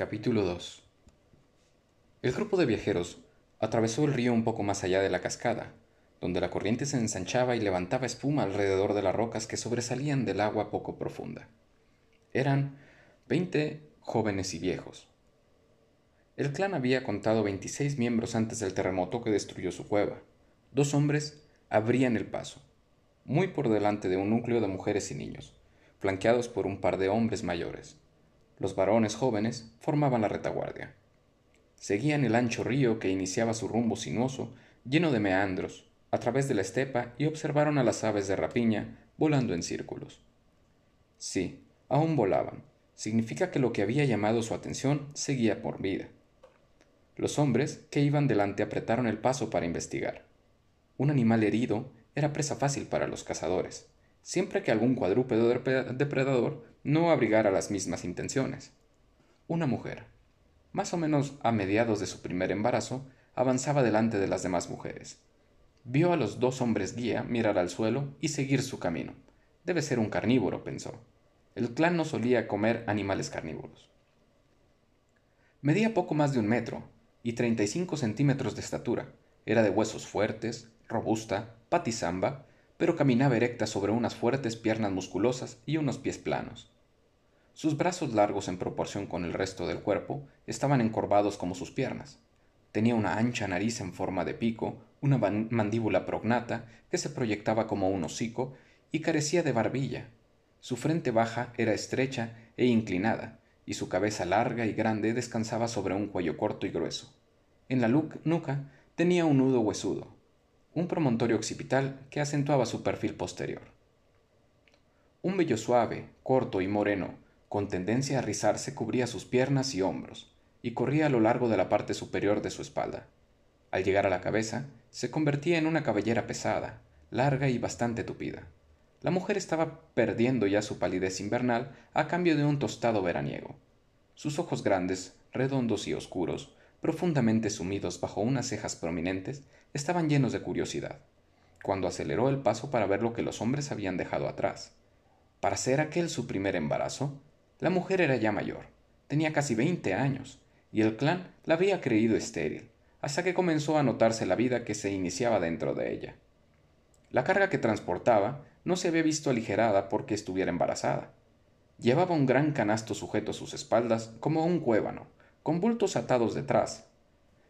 Capítulo 2 El grupo de viajeros atravesó el río un poco más allá de la cascada, donde la corriente se ensanchaba y levantaba espuma alrededor de las rocas que sobresalían del agua poco profunda. Eran veinte jóvenes y viejos. El clan había contado veintiséis miembros antes del terremoto que destruyó su cueva. Dos hombres abrían el paso, muy por delante de un núcleo de mujeres y niños, flanqueados por un par de hombres mayores. Los varones jóvenes formaban la retaguardia. Seguían el ancho río que iniciaba su rumbo sinuoso, lleno de meandros, a través de la estepa y observaron a las aves de rapiña volando en círculos. Sí, aún volaban. Significa que lo que había llamado su atención seguía por vida. Los hombres que iban delante apretaron el paso para investigar. Un animal herido era presa fácil para los cazadores siempre que algún cuadrúpedo depredador no abrigara las mismas intenciones. Una mujer, más o menos a mediados de su primer embarazo, avanzaba delante de las demás mujeres. Vio a los dos hombres guía mirar al suelo y seguir su camino. Debe ser un carnívoro, pensó. El clan no solía comer animales carnívoros. Medía poco más de un metro y 35 centímetros de estatura. Era de huesos fuertes, robusta, patizamba pero caminaba erecta sobre unas fuertes piernas musculosas y unos pies planos. Sus brazos largos en proporción con el resto del cuerpo estaban encorvados como sus piernas. Tenía una ancha nariz en forma de pico, una mandíbula prognata que se proyectaba como un hocico y carecía de barbilla. Su frente baja era estrecha e inclinada, y su cabeza larga y grande descansaba sobre un cuello corto y grueso. En la nuca tenía un nudo huesudo, un promontorio occipital que acentuaba su perfil posterior. Un vello suave, corto y moreno, con tendencia a rizarse, cubría sus piernas y hombros, y corría a lo largo de la parte superior de su espalda. Al llegar a la cabeza, se convertía en una cabellera pesada, larga y bastante tupida. La mujer estaba perdiendo ya su palidez invernal a cambio de un tostado veraniego. Sus ojos grandes, redondos y oscuros, profundamente sumidos bajo unas cejas prominentes, estaban llenos de curiosidad, cuando aceleró el paso para ver lo que los hombres habían dejado atrás. Para ser aquel su primer embarazo, la mujer era ya mayor, tenía casi veinte años, y el clan la había creído estéril, hasta que comenzó a notarse la vida que se iniciaba dentro de ella. La carga que transportaba no se había visto aligerada porque estuviera embarazada. Llevaba un gran canasto sujeto a sus espaldas como un cuébano, con bultos atados detrás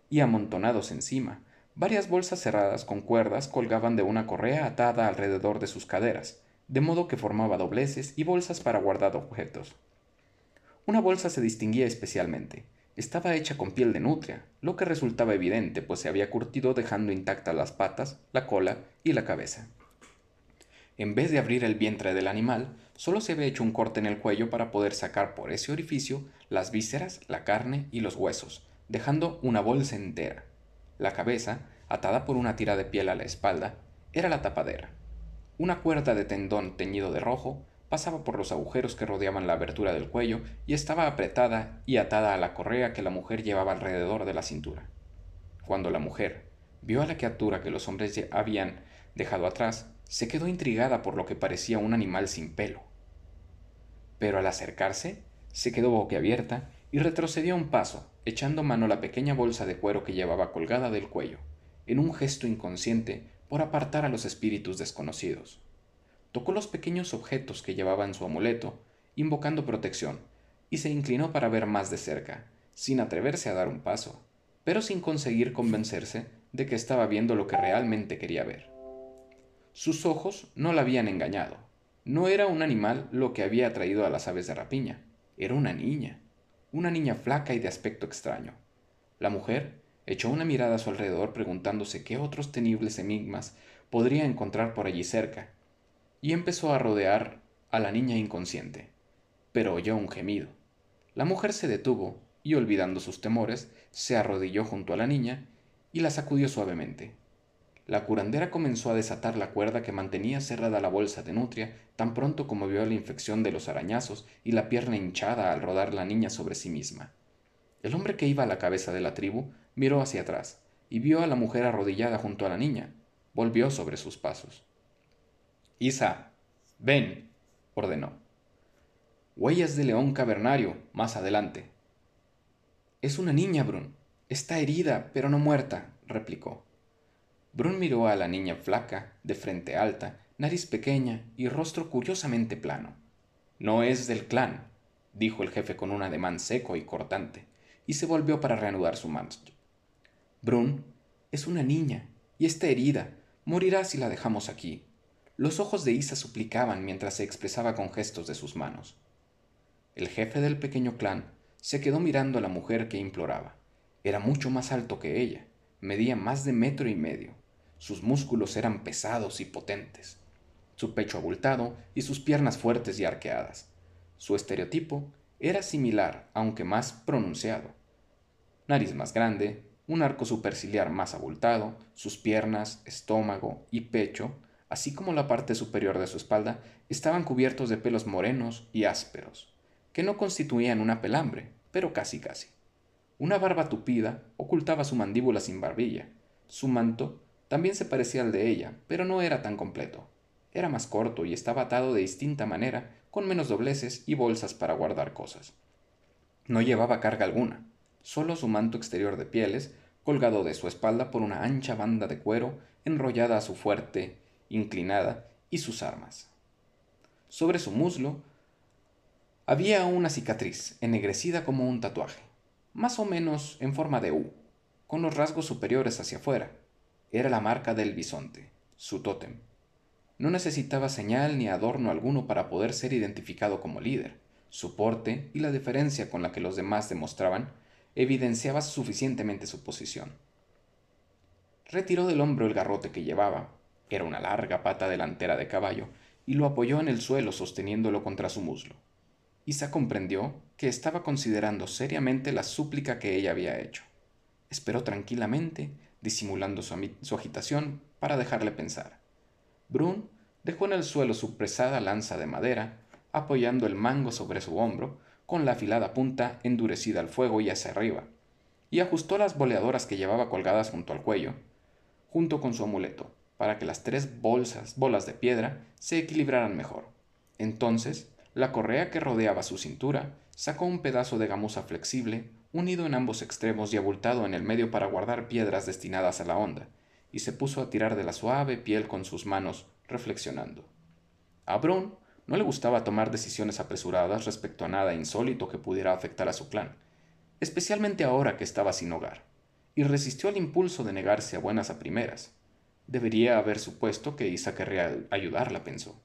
y amontonados encima. Varias bolsas cerradas con cuerdas colgaban de una correa atada alrededor de sus caderas, de modo que formaba dobleces y bolsas para guardar objetos. Una bolsa se distinguía especialmente. Estaba hecha con piel de nutria, lo que resultaba evidente, pues se había curtido dejando intactas las patas, la cola y la cabeza. En vez de abrir el vientre del animal, solo se había hecho un corte en el cuello para poder sacar por ese orificio las vísceras, la carne y los huesos, dejando una bolsa entera. La cabeza, atada por una tira de piel a la espalda, era la tapadera. Una cuerda de tendón teñido de rojo pasaba por los agujeros que rodeaban la abertura del cuello y estaba apretada y atada a la correa que la mujer llevaba alrededor de la cintura. Cuando la mujer vio a la criatura que los hombres habían dejado atrás, se quedó intrigada por lo que parecía un animal sin pelo. Pero al acercarse, se quedó boquiabierta y retrocedió un paso, echando mano a la pequeña bolsa de cuero que llevaba colgada del cuello, en un gesto inconsciente por apartar a los espíritus desconocidos. Tocó los pequeños objetos que llevaba en su amuleto, invocando protección, y se inclinó para ver más de cerca, sin atreverse a dar un paso, pero sin conseguir convencerse de que estaba viendo lo que realmente quería ver. Sus ojos no la habían engañado. No era un animal lo que había atraído a las aves de rapiña, era una niña, una niña flaca y de aspecto extraño. La mujer echó una mirada a su alrededor preguntándose qué otros tenibles enigmas podría encontrar por allí cerca, y empezó a rodear a la niña inconsciente. Pero oyó un gemido. La mujer se detuvo y, olvidando sus temores, se arrodilló junto a la niña y la sacudió suavemente. La curandera comenzó a desatar la cuerda que mantenía cerrada la bolsa de nutria tan pronto como vio la infección de los arañazos y la pierna hinchada al rodar la niña sobre sí misma. El hombre que iba a la cabeza de la tribu miró hacia atrás y vio a la mujer arrodillada junto a la niña. Volvió sobre sus pasos. Isa, ven, ordenó. Huellas de león cavernario, más adelante. Es una niña, Brun. Está herida, pero no muerta, replicó. Brun miró a la niña flaca, de frente alta, nariz pequeña y rostro curiosamente plano. No es del clan, dijo el jefe con un ademán seco y cortante, y se volvió para reanudar su marcha. Brun es una niña, y está herida. Morirá si la dejamos aquí. Los ojos de Isa suplicaban mientras se expresaba con gestos de sus manos. El jefe del pequeño clan se quedó mirando a la mujer que imploraba. Era mucho más alto que ella, medía más de metro y medio. Sus músculos eran pesados y potentes, su pecho abultado y sus piernas fuertes y arqueadas. Su estereotipo era similar, aunque más pronunciado. Nariz más grande, un arco superciliar más abultado, sus piernas, estómago y pecho, así como la parte superior de su espalda, estaban cubiertos de pelos morenos y ásperos, que no constituían una pelambre, pero casi casi. Una barba tupida ocultaba su mandíbula sin barbilla. Su manto también se parecía al de ella, pero no era tan completo. Era más corto y estaba atado de distinta manera, con menos dobleces y bolsas para guardar cosas. No llevaba carga alguna, solo su manto exterior de pieles, colgado de su espalda por una ancha banda de cuero enrollada a su fuerte, inclinada, y sus armas. Sobre su muslo había una cicatriz, ennegrecida como un tatuaje, más o menos en forma de U, con los rasgos superiores hacia afuera, era la marca del bisonte, su tótem. No necesitaba señal ni adorno alguno para poder ser identificado como líder. Su porte y la diferencia con la que los demás demostraban evidenciaba suficientemente su posición. Retiró del hombro el garrote que llevaba, era una larga pata delantera de caballo, y lo apoyó en el suelo sosteniéndolo contra su muslo. Isa comprendió que estaba considerando seriamente la súplica que ella había hecho. Esperó tranquilamente disimulando su, agitación para dejarle pensar. Brun dejó en el suelo su pesada lanza de madera, apoyando el mango sobre su hombro, con la afilada punta endurecida al fuego y hacia arriba, y ajustó las boleadoras que llevaba colgadas junto al cuello, junto con su amuleto, para que las tres bolsas, bolas de piedra, se equilibraran mejor. Entonces, la correa que rodeaba su cintura sacó un pedazo de gamuza flexible, unido en ambos extremos y abultado en el medio para guardar piedras destinadas a la onda, y se puso a tirar de la suave piel con sus manos, reflexionando. A Brun no le gustaba tomar decisiones apresuradas respecto a nada insólito que pudiera afectar a su clan, especialmente ahora que estaba sin hogar, y resistió al impulso de negarse a buenas a primeras. Debería haber supuesto que Isa querría ayudarla, pensó.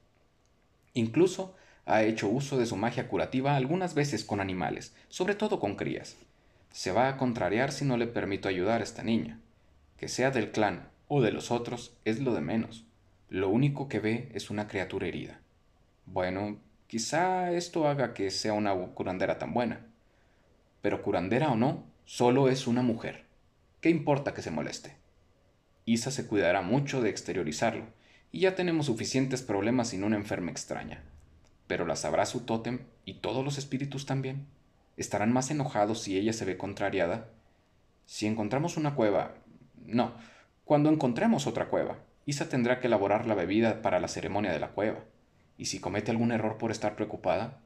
Incluso ha hecho uso de su magia curativa algunas veces con animales, sobre todo con crías. Se va a contrariar si no le permito ayudar a esta niña. Que sea del clan o de los otros es lo de menos. Lo único que ve es una criatura herida. Bueno, quizá esto haga que sea una curandera tan buena. Pero curandera o no, solo es una mujer. ¿Qué importa que se moleste? Isa se cuidará mucho de exteriorizarlo, y ya tenemos suficientes problemas sin una enferma extraña. Pero la sabrá su tótem y todos los espíritus también estarán más enojados si ella se ve contrariada. Si encontramos una cueva... No, cuando encontremos otra cueva, Isa tendrá que elaborar la bebida para la ceremonia de la cueva. Y si comete algún error por estar preocupada,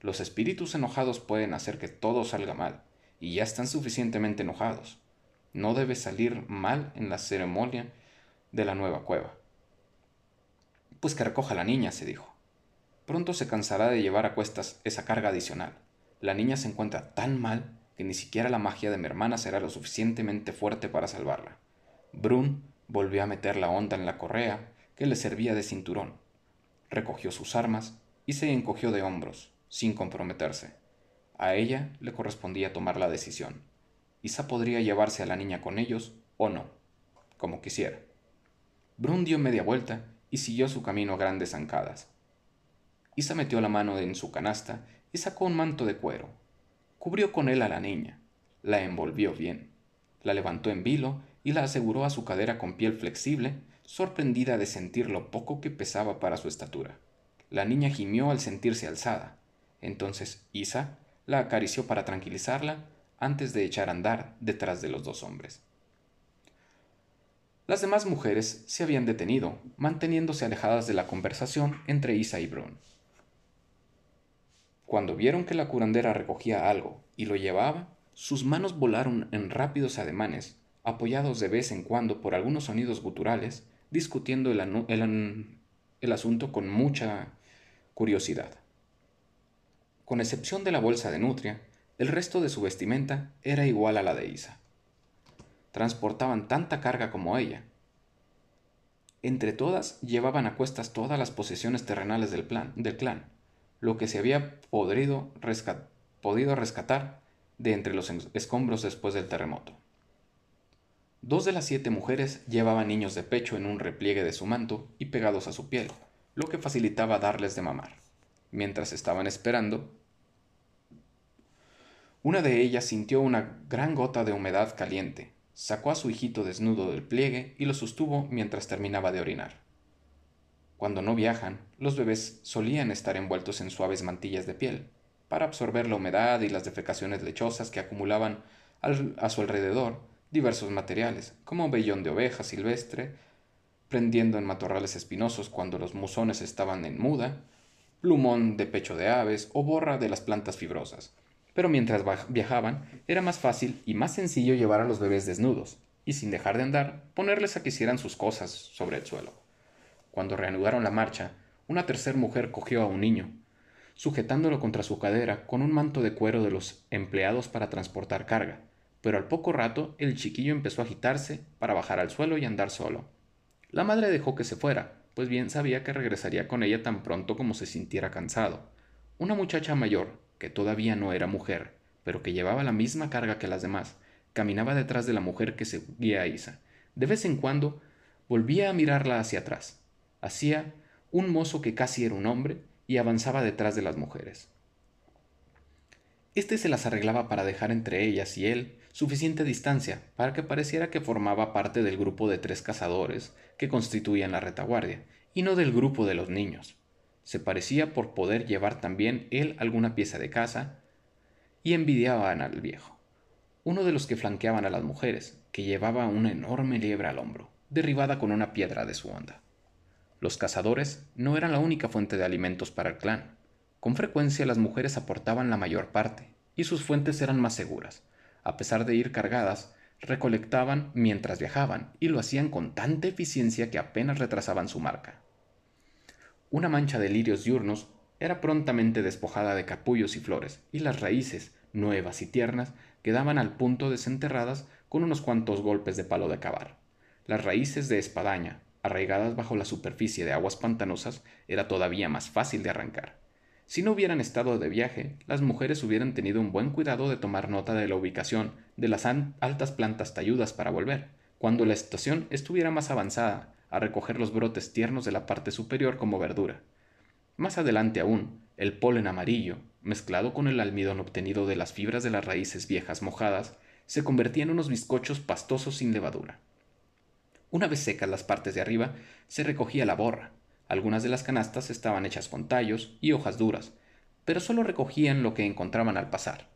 los espíritus enojados pueden hacer que todo salga mal, y ya están suficientemente enojados. No debe salir mal en la ceremonia de la nueva cueva. Pues que recoja la niña, se dijo. Pronto se cansará de llevar a cuestas esa carga adicional. La niña se encuentra tan mal que ni siquiera la magia de mi hermana será lo suficientemente fuerte para salvarla. Brun volvió a meter la onda en la correa que le servía de cinturón. Recogió sus armas y se encogió de hombros, sin comprometerse. A ella le correspondía tomar la decisión. Isa podría llevarse a la niña con ellos o no, como quisiera. Brun dio media vuelta y siguió su camino a grandes zancadas. Isa metió la mano en su canasta y sacó un manto de cuero. Cubrió con él a la niña, la envolvió bien, la levantó en vilo y la aseguró a su cadera con piel flexible, sorprendida de sentir lo poco que pesaba para su estatura. La niña gimió al sentirse alzada. Entonces Isa la acarició para tranquilizarla antes de echar a andar detrás de los dos hombres. Las demás mujeres se habían detenido, manteniéndose alejadas de la conversación entre Isa y Brun. Cuando vieron que la curandera recogía algo y lo llevaba, Sus manos volaron en rápidos ademanes, apoyados de vez en cuando por algunos sonidos guturales, discutiendo el, asunto con mucha curiosidad. Con excepción de la bolsa de nutria, el resto de su vestimenta era igual a la de Isa. Transportaban tanta carga como ella. Entre todas llevaban a cuestas todas las posesiones terrenales del, clan, lo que se había podido rescatar de entre los escombros después del terremoto. Dos de las siete mujeres llevaban niños de pecho en un repliegue de su manto y pegados a su piel, lo que facilitaba darles de mamar. Mientras estaban esperando, una de ellas sintió una gran gota de humedad caliente, sacó a su hijito desnudo del pliegue y lo sostuvo mientras terminaba de orinar. Cuando no viajan, los bebés solían estar envueltos en suaves mantillas de piel, para absorber la humedad y las defecaciones lechosas que acumulaban a su alrededor diversos materiales, como vellón de oveja silvestre, prendiendo en matorrales espinosos cuando los musones estaban en muda, plumón de pecho de aves o borra de las plantas fibrosas. Pero mientras viajaban, era más fácil y más sencillo llevar a los bebés desnudos, y sin dejar de andar, ponerles a que hicieran sus cosas sobre el suelo. Cuando reanudaron la marcha, una tercera mujer cogió a un niño, sujetándolo contra su cadera con un manto de cuero de los empleados para transportar carga, pero al poco rato el chiquillo empezó a agitarse para bajar al suelo y andar solo. La madre dejó que se fuera, pues bien sabía que regresaría con ella tan pronto como se sintiera cansado. Una muchacha mayor, que todavía no era mujer, pero que llevaba la misma carga que las demás, caminaba detrás de la mujer que seguía a Isa. De vez en cuando volvía a mirarla hacia atrás. Hacía un mozo que casi era un hombre y avanzaba detrás de las mujeres. Este se las arreglaba para dejar entre ellas y él suficiente distancia para que pareciera que formaba parte del grupo de tres cazadores que constituían la retaguardia, y no del grupo de los niños. Se parecía por poder llevar también él alguna pieza de caza, y envidiaban al viejo, uno de los que flanqueaban a las mujeres, que llevaba una enorme liebre al hombro, derribada con una piedra de su onda. Los cazadores no eran la única fuente de alimentos para el clan. Con frecuencia las mujeres aportaban la mayor parte, y sus fuentes eran más seguras, a pesar de ir cargadas, recolectaban mientras viajaban y lo hacían con tanta eficiencia que apenas retrasaban su marca. Una mancha de lirios diurnos era prontamente despojada de capullos y flores, y las raíces, nuevas y tiernas, quedaban al punto desenterradas con unos cuantos golpes de palo de cavar. Las raíces de espadaña, arraigadas bajo la superficie de aguas pantanosas, era todavía más fácil de arrancar. Si no hubieran estado de viaje, las mujeres hubieran tenido un buen cuidado de tomar nota de la ubicación de las altas plantas talludas para volver, cuando la estación estuviera más avanzada, a recoger los brotes tiernos de la parte superior como verdura. Más adelante aún, el polen amarillo, mezclado con el almidón obtenido de las fibras de las raíces viejas mojadas, se convertía en unos bizcochos pastosos sin levadura. Una vez secas las partes de arriba, se recogía la borra, algunas de las canastas estaban hechas con tallos y hojas duras, pero solo recogían lo que encontraban al pasar.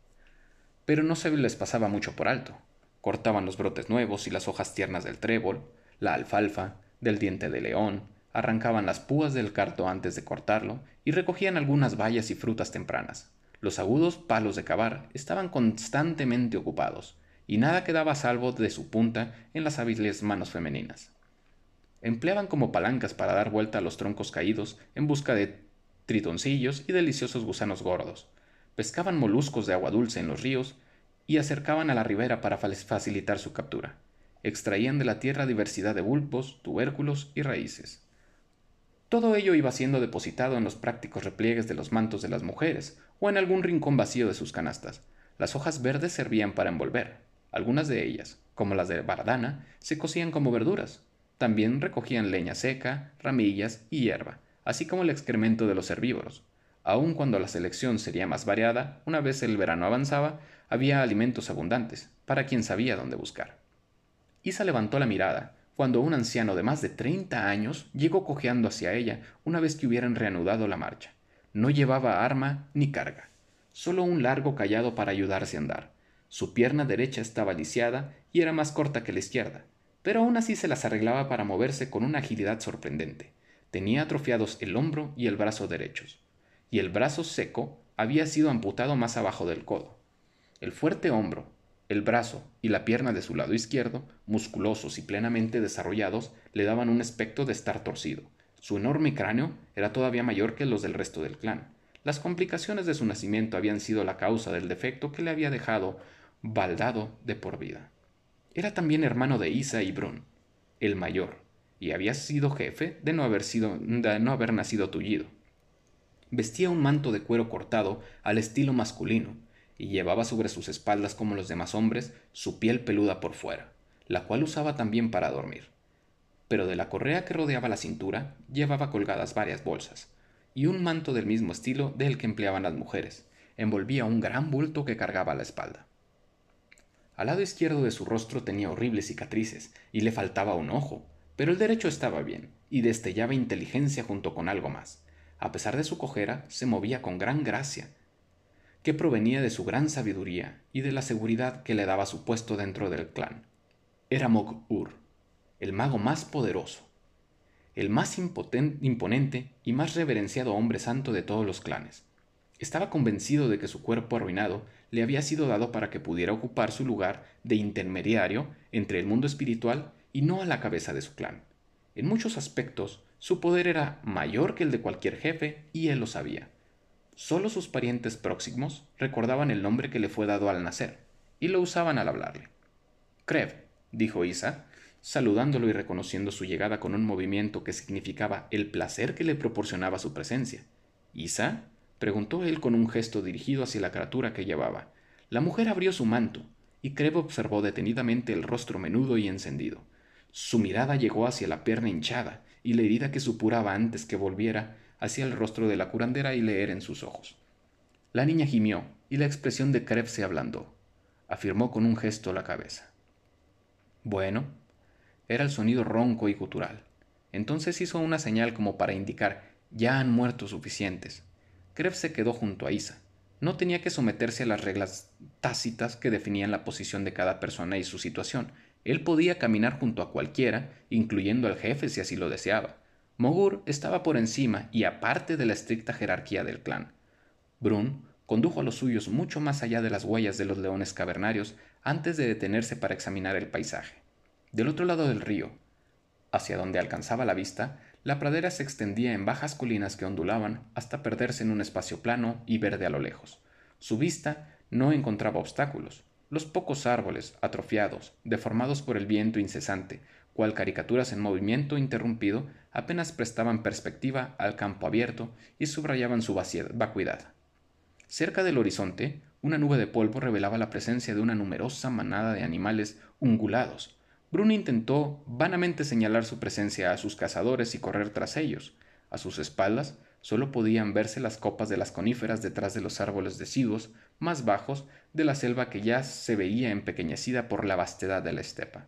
Pero no se les pasaba mucho por alto. Cortaban los brotes nuevos y las hojas tiernas del trébol, la alfalfa, del diente de león, arrancaban las púas del carto antes de cortarlo y recogían algunas bayas y frutas tempranas. Los agudos palos de cavar estaban constantemente ocupados, y nada quedaba a salvo de su punta en las hábiles manos femeninas empleaban como palancas para dar vuelta a los troncos caídos en busca de tritoncillos y deliciosos gusanos gordos. Pescaban moluscos de agua dulce en los ríos y acercaban a la ribera para facilitar su captura. Extraían de la tierra diversidad de bulbos, tubérculos y raíces. Todo ello iba siendo depositado en los prácticos repliegues de los mantos de las mujeres o en algún rincón vacío de sus canastas. Las hojas verdes servían para envolver. Algunas de ellas, como las de bardana, se cocían como verduras, también recogían leña seca, ramillas y hierba, así como el excremento de los herbívoros. Aun cuando la selección sería más variada, una vez el verano avanzaba, había alimentos abundantes, para quien sabía dónde buscar. Isa levantó la mirada, cuando un anciano de más de treinta años llegó cojeando hacia ella una vez que hubieran reanudado la marcha. No llevaba arma ni carga, solo un largo callado para ayudarse a andar. Su pierna derecha estaba lisiada y era más corta que la izquierda, pero aún así se las arreglaba para moverse con una agilidad sorprendente. Tenía atrofiados el hombro y el brazo derechos, y el brazo seco había sido amputado más abajo del codo. El fuerte hombro, el brazo y la pierna de su lado izquierdo, musculosos y plenamente desarrollados, le daban un aspecto de estar torcido. Su enorme cráneo era todavía mayor que los del resto del clan. Las complicaciones de su nacimiento habían sido la causa del defecto que le había dejado baldado de por vida. Era también hermano de Isa y Brun, el mayor, y había sido jefe de no haber, sido, de no haber nacido tullido. Vestía un manto de cuero cortado al estilo masculino, y llevaba sobre sus espaldas como los demás hombres su piel peluda por fuera, la cual usaba también para dormir. Pero de la correa que rodeaba la cintura llevaba colgadas varias bolsas, y un manto del mismo estilo del que empleaban las mujeres, envolvía un gran bulto que cargaba la espalda. Al lado izquierdo de su rostro tenía horribles cicatrices y le faltaba un ojo, pero el derecho estaba bien y destellaba inteligencia junto con algo más. A pesar de su cojera, se movía con gran gracia, que provenía de su gran sabiduría y de la seguridad que le daba su puesto dentro del clan. Era Mog-Ur, el mago más poderoso, el más imponente y más reverenciado hombre santo de todos los clanes. Estaba convencido de que su cuerpo arruinado le había sido dado para que pudiera ocupar su lugar de intermediario entre el mundo espiritual y no a la cabeza de su clan. En muchos aspectos, su poder era mayor que el de cualquier jefe y él lo sabía. Solo sus parientes próximos recordaban el nombre que le fue dado al nacer y lo usaban al hablarle. Krev, dijo Isa, saludándolo y reconociendo su llegada con un movimiento que significaba el placer que le proporcionaba su presencia. Isa preguntó él con un gesto dirigido hacia la criatura que llevaba. La mujer abrió su manto, y Creb observó detenidamente el rostro menudo y encendido. Su mirada llegó hacia la pierna hinchada y la herida que supuraba antes que volviera hacia el rostro de la curandera y leer en sus ojos. La niña gimió y la expresión de Creb se ablandó. Afirmó con un gesto la cabeza. Bueno, era el sonido ronco y gutural. Entonces hizo una señal como para indicar ya han muerto suficientes. Krev se quedó junto a Isa. No tenía que someterse a las reglas tácitas que definían la posición de cada persona y su situación. Él podía caminar junto a cualquiera, incluyendo al jefe si así lo deseaba. Mogur estaba por encima y aparte de la estricta jerarquía del clan. Brun condujo a los suyos mucho más allá de las huellas de los leones cavernarios antes de detenerse para examinar el paisaje. Del otro lado del río, hacia donde alcanzaba la vista, la pradera se extendía en bajas colinas que ondulaban hasta perderse en un espacio plano y verde a lo lejos. Su vista no encontraba obstáculos. Los pocos árboles, atrofiados, deformados por el viento incesante, cual caricaturas en movimiento interrumpido, apenas prestaban perspectiva al campo abierto y subrayaban su vacuidad. Cerca del horizonte, una nube de polvo revelaba la presencia de una numerosa manada de animales ungulados, Bruno intentó vanamente señalar su presencia a sus cazadores y correr tras ellos. A sus espaldas solo podían verse las copas de las coníferas detrás de los árboles deciduos más bajos de la selva que ya se veía empequeñecida por la vastedad de la estepa.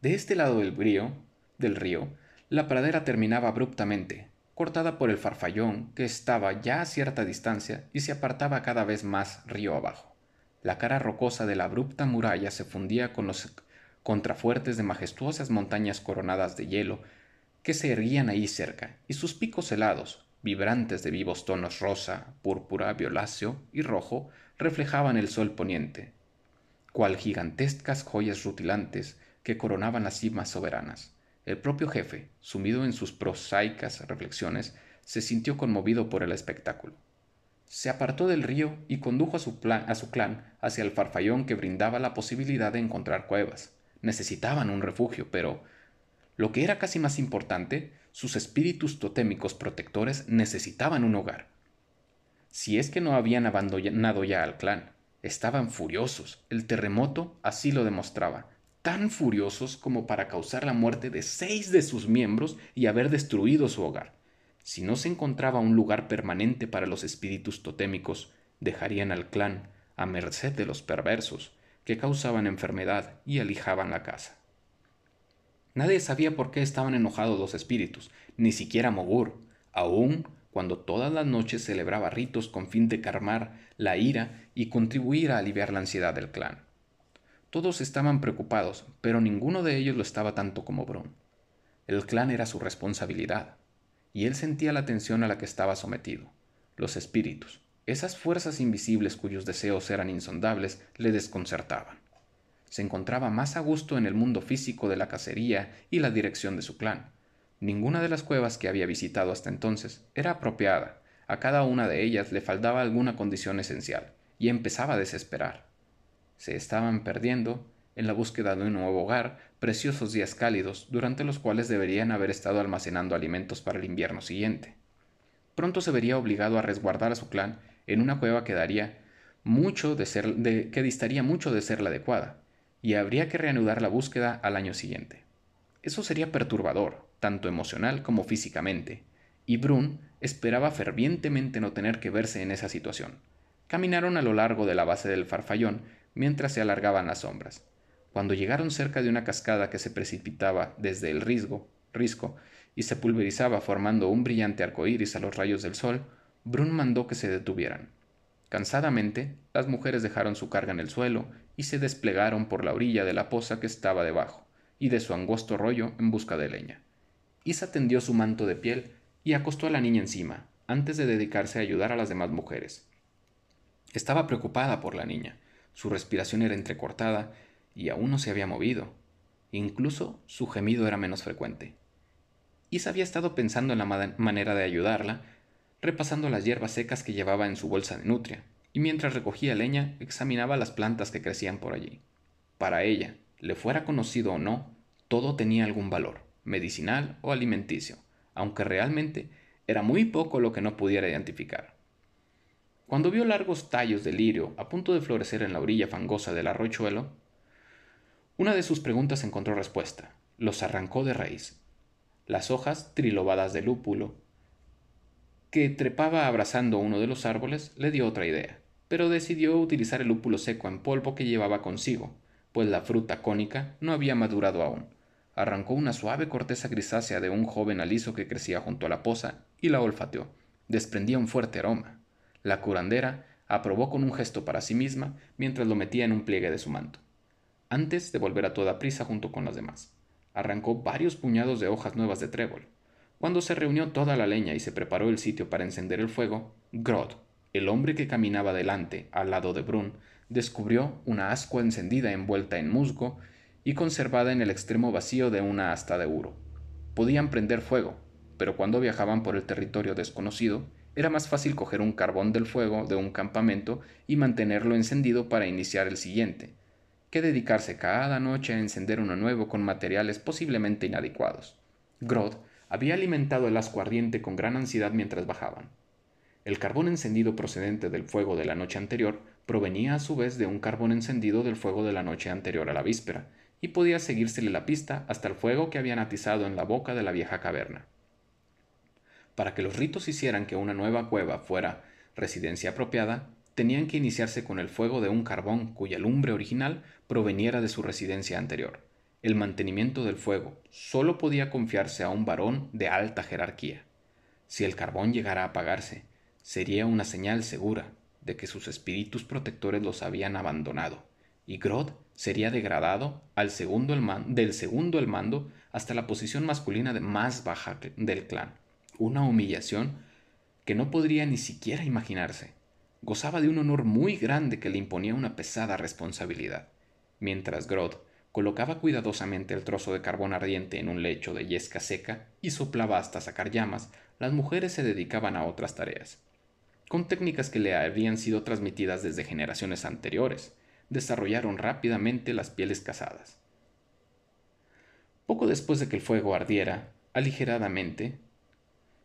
De este lado del río, del río, la pradera terminaba abruptamente, cortada por el farfallón que estaba ya a cierta distancia y se apartaba cada vez más río abajo. La cara rocosa de la abrupta muralla se fundía con los contrafuertes de majestuosas montañas coronadas de hielo que se erguían ahí cerca, y sus picos helados, vibrantes de vivos tonos rosa, púrpura, violáceo y rojo, reflejaban el sol poniente, cual gigantescas joyas rutilantes que coronaban las cimas soberanas. El propio jefe, sumido en sus prosaicas reflexiones, se sintió conmovido por el espectáculo se apartó del río y condujo a su, a su clan hacia el farfallón que brindaba la posibilidad de encontrar cuevas. Necesitaban un refugio, pero, lo que era casi más importante, sus espíritus totémicos protectores necesitaban un hogar. Si es que no habían abandonado ya al clan, estaban furiosos. El terremoto así lo demostraba, tan furiosos como para causar la muerte de seis de sus miembros y haber destruido su hogar. Si no se encontraba un lugar permanente para los espíritus totémicos, dejarían al clan a merced de los perversos, que causaban enfermedad y alijaban la casa. Nadie sabía por qué estaban enojados los espíritus, ni siquiera Mogur, aun cuando todas las noches celebraba ritos con fin de calmar la ira y contribuir a aliviar la ansiedad del clan. Todos estaban preocupados, pero ninguno de ellos lo estaba tanto como Bron. El clan era su responsabilidad, y él sentía la tensión a la que estaba sometido. Los espíritus, Esas fuerzas invisibles cuyos deseos eran insondables le desconcertaban. Se encontraba más a gusto en el mundo físico de la cacería y la dirección de su clan. Ninguna de las cuevas que había visitado hasta entonces era apropiada. A cada una de ellas le faltaba alguna condición esencial, y empezaba a desesperar. Se estaban perdiendo, en la búsqueda de un nuevo hogar, preciosos días cálidos durante los cuales deberían haber estado almacenando alimentos para el invierno siguiente. Pronto se vería obligado a resguardar a su clan en una cueva que daría mucho de ser de, que distaría mucho de ser la adecuada, y habría que reanudar la búsqueda al año siguiente. Eso sería perturbador, tanto emocional como físicamente, y Brun esperaba fervientemente no tener que verse en esa situación. Caminaron a lo largo de la base del farfallón mientras se alargaban las sombras. Cuando llegaron cerca de una cascada que se precipitaba desde el risco, risco y se pulverizaba formando un brillante arco iris a los rayos del sol, Brun mandó que se detuvieran. Cansadamente, las mujeres dejaron su carga en el suelo y se desplegaron por la orilla de la poza que estaba debajo, y de su angosto rollo en busca de leña. Isa tendió su manto de piel y acostó a la niña encima, antes de dedicarse a ayudar a las demás mujeres. Estaba preocupada por la niña. Su respiración era entrecortada y aún no se había movido. Incluso su gemido era menos frecuente. Isa había estado pensando en la manera de ayudarla, repasando las hierbas secas que llevaba en su bolsa de nutria, y mientras recogía leña examinaba las plantas que crecían por allí. Para ella, le fuera conocido o no, todo tenía algún valor, medicinal o alimenticio, aunque realmente era muy poco lo que no pudiera identificar. Cuando vio largos tallos de lirio a punto de florecer en la orilla fangosa del arrochuelo, una de sus preguntas encontró respuesta. Los arrancó de raíz. Las hojas trilobadas de lúpulo, que trepaba abrazando uno de los árboles, le dio otra idea pero decidió utilizar el lúpulo seco en polvo que llevaba consigo, pues la fruta cónica no había madurado aún. Arrancó una suave corteza grisácea de un joven aliso que crecía junto a la poza y la olfateó. Desprendía un fuerte aroma. La curandera aprobó con un gesto para sí misma mientras lo metía en un pliegue de su manto. Antes de volver a toda prisa junto con las demás, arrancó varios puñados de hojas nuevas de trébol. Cuando se reunió toda la leña y se preparó el sitio para encender el fuego, Grod, el hombre que caminaba delante, al lado de Brun, descubrió una ascua encendida envuelta en musgo y conservada en el extremo vacío de una asta de uro. Podían prender fuego, pero cuando viajaban por el territorio desconocido, era más fácil coger un carbón del fuego de un campamento y mantenerlo encendido para iniciar el siguiente, que dedicarse cada noche a encender uno nuevo con materiales posiblemente inadecuados. Grod había alimentado el asco ardiente con gran ansiedad mientras bajaban. El carbón encendido procedente del fuego de la noche anterior provenía a su vez de un carbón encendido del fuego de la noche anterior a la víspera, y podía seguírsele la pista hasta el fuego que habían atizado en la boca de la vieja caverna. Para que los ritos hicieran que una nueva cueva fuera residencia apropiada, tenían que iniciarse con el fuego de un carbón cuya lumbre original proveniera de su residencia anterior. El mantenimiento del fuego solo podía confiarse a un varón de alta jerarquía. Si el carbón llegara a apagarse sería una señal segura de que sus espíritus protectores los habían abandonado, y Grod sería degradado al segundo del segundo el mando hasta la posición masculina de más baja del clan, una humillación que no podría ni siquiera imaginarse. Gozaba de un honor muy grande que le imponía una pesada responsabilidad. Mientras Grod colocaba cuidadosamente el trozo de carbón ardiente en un lecho de yesca seca y soplaba hasta sacar llamas, las mujeres se dedicaban a otras tareas con técnicas que le habían sido transmitidas desde generaciones anteriores, desarrollaron rápidamente las pieles casadas. Poco después de que el fuego ardiera, aligeradamente,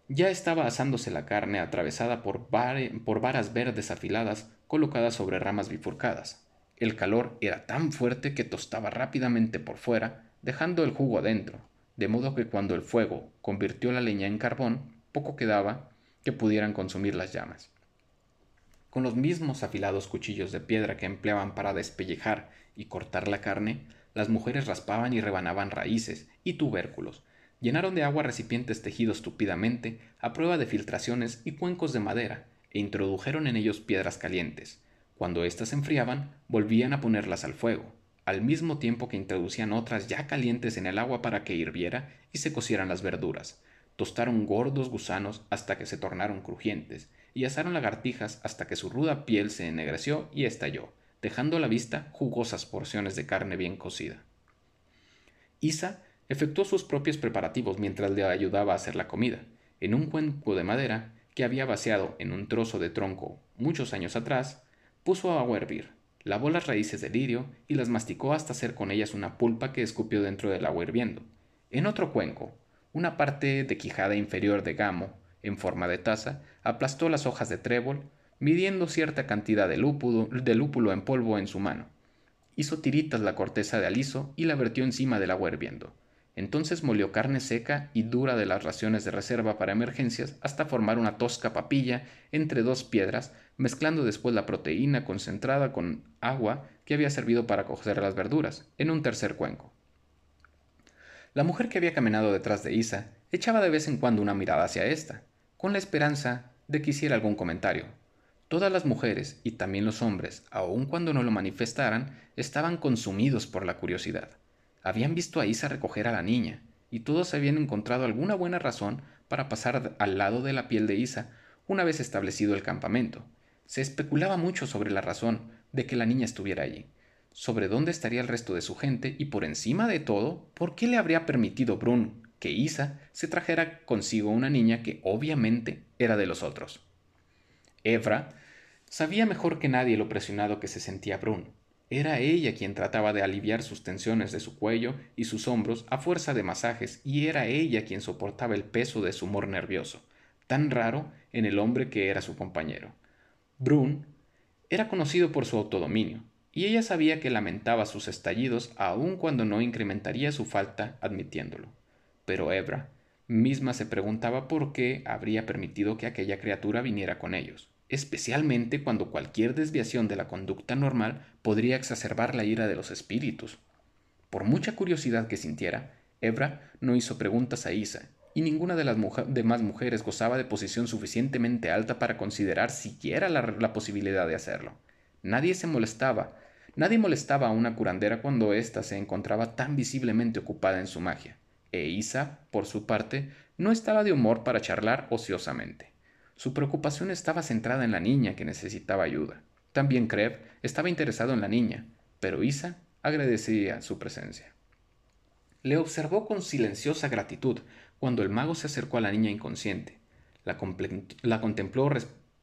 ya estaba asándose la carne atravesada por, por varas verdes afiladas colocadas sobre ramas bifurcadas. El calor era tan fuerte que tostaba rápidamente por fuera, dejando el jugo adentro, de modo que cuando el fuego convirtió la leña en carbón, poco quedaba que pudieran consumir las llamas. Con los mismos afilados cuchillos de piedra que empleaban para despellejar y cortar la carne, las mujeres raspaban y rebanaban raíces y tubérculos, llenaron de agua recipientes tejidos tupidamente a prueba de filtraciones y cuencos de madera, e introdujeron en ellos piedras calientes. Cuando éstas enfriaban, volvían a ponerlas al fuego, al mismo tiempo que introducían otras ya calientes en el agua para que hirviera y se cocieran las verduras, tostaron gordos gusanos hasta que se tornaron crujientes, y asaron lagartijas hasta que su ruda piel se ennegreció y estalló, dejando a la vista jugosas porciones de carne bien cocida. Isa efectuó sus propios preparativos mientras le ayudaba a hacer la comida. En un cuenco de madera que había vaciado en un trozo de tronco muchos años atrás, puso agua a hervir, lavó las raíces de lirio y las masticó hasta hacer con ellas una pulpa que escupió dentro del agua hirviendo. En otro cuenco, una parte de quijada inferior de gamo, en forma de taza, aplastó las hojas de trébol, midiendo cierta cantidad de lúpulo, de lúpulo en polvo en su mano. Hizo tiritas la corteza de aliso y la vertió encima del agua hirviendo. Entonces molió carne seca y dura de las raciones de reserva para emergencias hasta formar una tosca papilla entre dos piedras, mezclando después la proteína concentrada con agua que había servido para cocer las verduras, en un tercer cuenco. La mujer que había caminado detrás de Isa echaba de vez en cuando una mirada hacia ésta, con la esperanza de que hiciera algún comentario. Todas las mujeres, y también los hombres, aun cuando no lo manifestaran, estaban consumidos por la curiosidad. Habían visto a Isa recoger a la niña, y todos habían encontrado alguna buena razón para pasar al lado de la piel de Isa una vez establecido el campamento. Se especulaba mucho sobre la razón de que la niña estuviera allí, sobre dónde estaría el resto de su gente y por encima de todo, por qué le habría permitido Brun que Isa se trajera consigo una niña que obviamente era de los otros. Evra sabía mejor que nadie lo presionado que se sentía Brun, era ella quien trataba de aliviar sus tensiones de su cuello y sus hombros a fuerza de masajes, y era ella quien soportaba el peso de su humor nervioso, tan raro en el hombre que era su compañero. Brun era conocido por su autodominio, y ella sabía que lamentaba sus estallidos aun cuando no incrementaría su falta admitiéndolo. Pero Ebra misma se preguntaba por qué habría permitido que aquella criatura viniera con ellos especialmente cuando cualquier desviación de la conducta normal podría exacerbar la ira de los espíritus. Por mucha curiosidad que sintiera, Ebra no hizo preguntas a Isa, y ninguna de las demás mujeres gozaba de posición suficientemente alta para considerar siquiera la, la posibilidad de hacerlo. Nadie se molestaba, nadie molestaba a una curandera cuando ésta se encontraba tan visiblemente ocupada en su magia, e Isa, por su parte, no estaba de humor para charlar ociosamente. Su preocupación estaba centrada en la niña que necesitaba ayuda. También Krev estaba interesado en la niña, pero Isa agradecía su presencia. Le observó con silenciosa gratitud cuando el mago se acercó a la niña inconsciente. La, contempló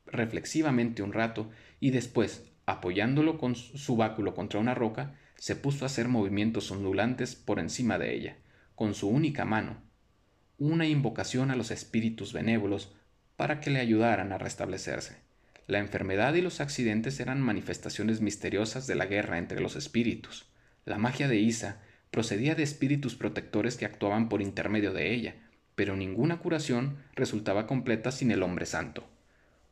reflexivamente un rato y después, apoyándolo con su báculo contra una roca, se puso a hacer movimientos ondulantes por encima de ella, con su única mano, una invocación a los espíritus benévolos para que le ayudaran a restablecerse. La enfermedad y los accidentes eran manifestaciones misteriosas de la guerra entre los espíritus. La magia de Isa procedía de espíritus protectores que actuaban por intermedio de ella, pero ninguna curación resultaba completa sin el hombre santo.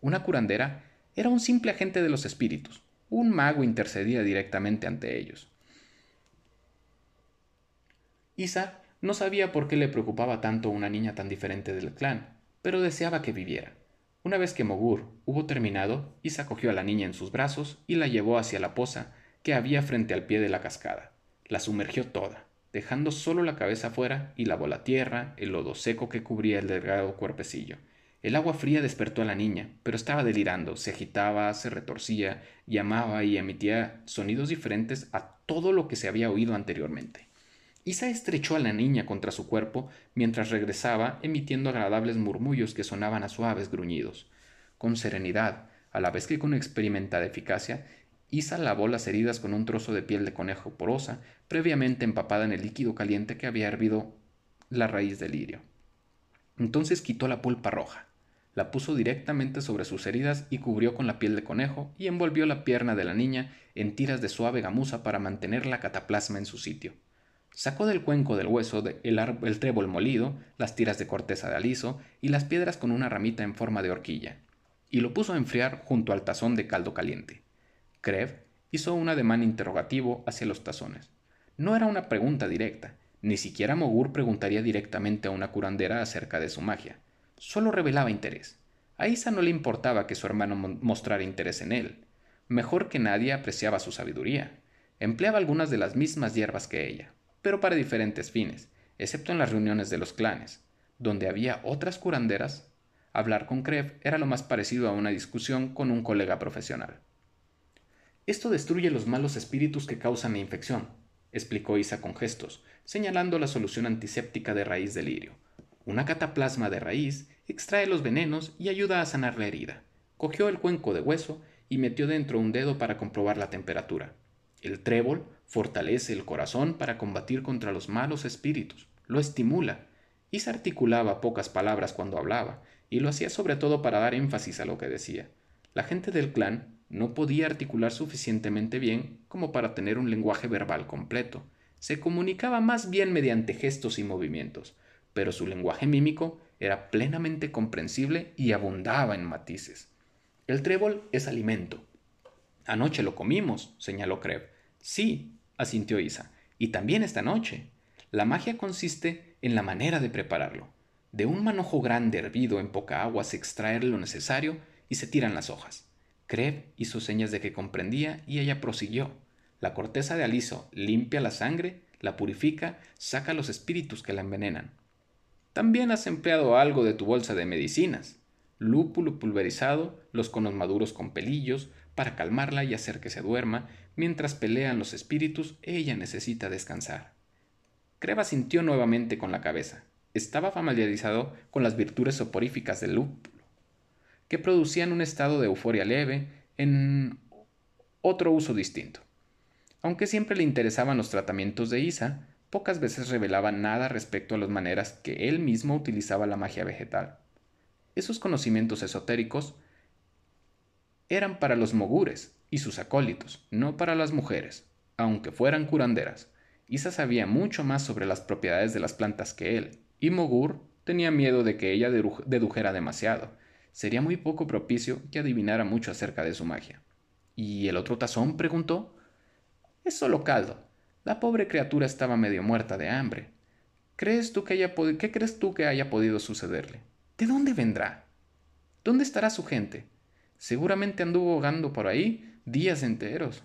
Una curandera era un simple agente de los espíritus, un mago intercedía directamente ante ellos. Isa no sabía por qué le preocupaba tanto una niña tan diferente del clan, pero deseaba que viviera. Una vez que Mogur hubo terminado, Isa cogió a la niña en sus brazos y la llevó hacia la poza que había frente al pie de la cascada. La sumergió toda, dejando solo la cabeza fuera y lavó la tierra, el lodo seco que cubría el delgado cuerpecillo. El agua fría despertó a la niña, pero estaba delirando, se agitaba, se retorcía, llamaba y emitía sonidos diferentes a todo lo que se había oído anteriormente. Isa estrechó a la niña contra su cuerpo mientras regresaba emitiendo agradables murmullos que sonaban a suaves gruñidos. Con serenidad, a la vez que con experimentada eficacia, Isa lavó las heridas con un trozo de piel de conejo porosa, previamente empapada en el líquido caliente que había hervido la raíz del lirio. Entonces quitó la pulpa roja, la puso directamente sobre sus heridas y cubrió con la piel de conejo y envolvió la pierna de la niña en tiras de suave gamuza para mantener la cataplasma en su sitio. Sacó del cuenco del hueso el, trébol molido, las tiras de corteza de aliso y las piedras con una ramita en forma de horquilla, y lo puso a enfriar junto al tazón de caldo caliente. Krev hizo un ademán interrogativo hacia los tazones. No era una pregunta directa, ni siquiera Mogur preguntaría directamente a una curandera acerca de su magia. Solo revelaba interés. A Isa no le importaba que su hermano mostrara interés en él. Mejor que nadie apreciaba su sabiduría. Empleaba algunas de las mismas hierbas que ella, pero para diferentes fines, excepto en las reuniones de los clanes, donde había otras curanderas, Hablar con Krev era lo más parecido a una discusión con un colega profesional. Esto destruye los malos espíritus que causan la infección, explicó Isa con gestos, señalando la solución antiséptica de raíz de lirio. Una cataplasma de raíz extrae los venenos y ayuda a sanar la herida. Cogió el cuenco de hueso y metió dentro un dedo para comprobar la temperatura. El trébol fortalece el corazón para combatir contra los malos espíritus, lo estimula. Isa articulaba pocas palabras cuando hablaba, y lo hacía sobre todo para dar énfasis a lo que decía. La gente del clan no podía articular suficientemente bien como para tener un lenguaje verbal completo. Se comunicaba más bien mediante gestos y movimientos, pero su lenguaje mímico era plenamente comprensible y abundaba en matices. El trébol es alimento. Anoche lo comimos, señaló Kreb. Sí, asintió Isa, y también esta noche. La magia consiste en la manera de prepararlo. De un manojo grande hervido en poca agua se extrae lo necesario y se tiran las hojas. Kreb hizo señas de que comprendía y ella prosiguió. La corteza de aliso limpia la sangre, la purifica, saca los espíritus que la envenenan. También has empleado algo de tu bolsa de medicinas. Lúpulo pulverizado, los conos maduros con pelillos, para calmarla y hacer que se duerma, mientras pelean los espíritus, ella necesita descansar. Creva sintió nuevamente con la cabeza estaba familiarizado con las virtudes soporíficas del lúpulo, que producían un estado de euforia leve en otro uso distinto. Aunque siempre le interesaban los tratamientos de Isa, pocas veces revelaba nada respecto a las maneras que él mismo utilizaba la magia vegetal. Esos conocimientos esotéricos eran para los mogures y sus acólitos, no para las mujeres, aunque fueran curanderas. Isa sabía mucho más sobre las propiedades de las plantas que él, y Mogur tenía miedo de que ella dedujera demasiado. Sería muy poco propicio que adivinara mucho acerca de su magia. ¿Y el otro tazón? preguntó. Es solo caldo. La pobre criatura estaba medio muerta de hambre. ¿Crees tú que haya ¿Qué crees tú que haya podido sucederle? ¿De dónde vendrá? ¿Dónde estará su gente? Seguramente anduvo vagando por ahí días enteros.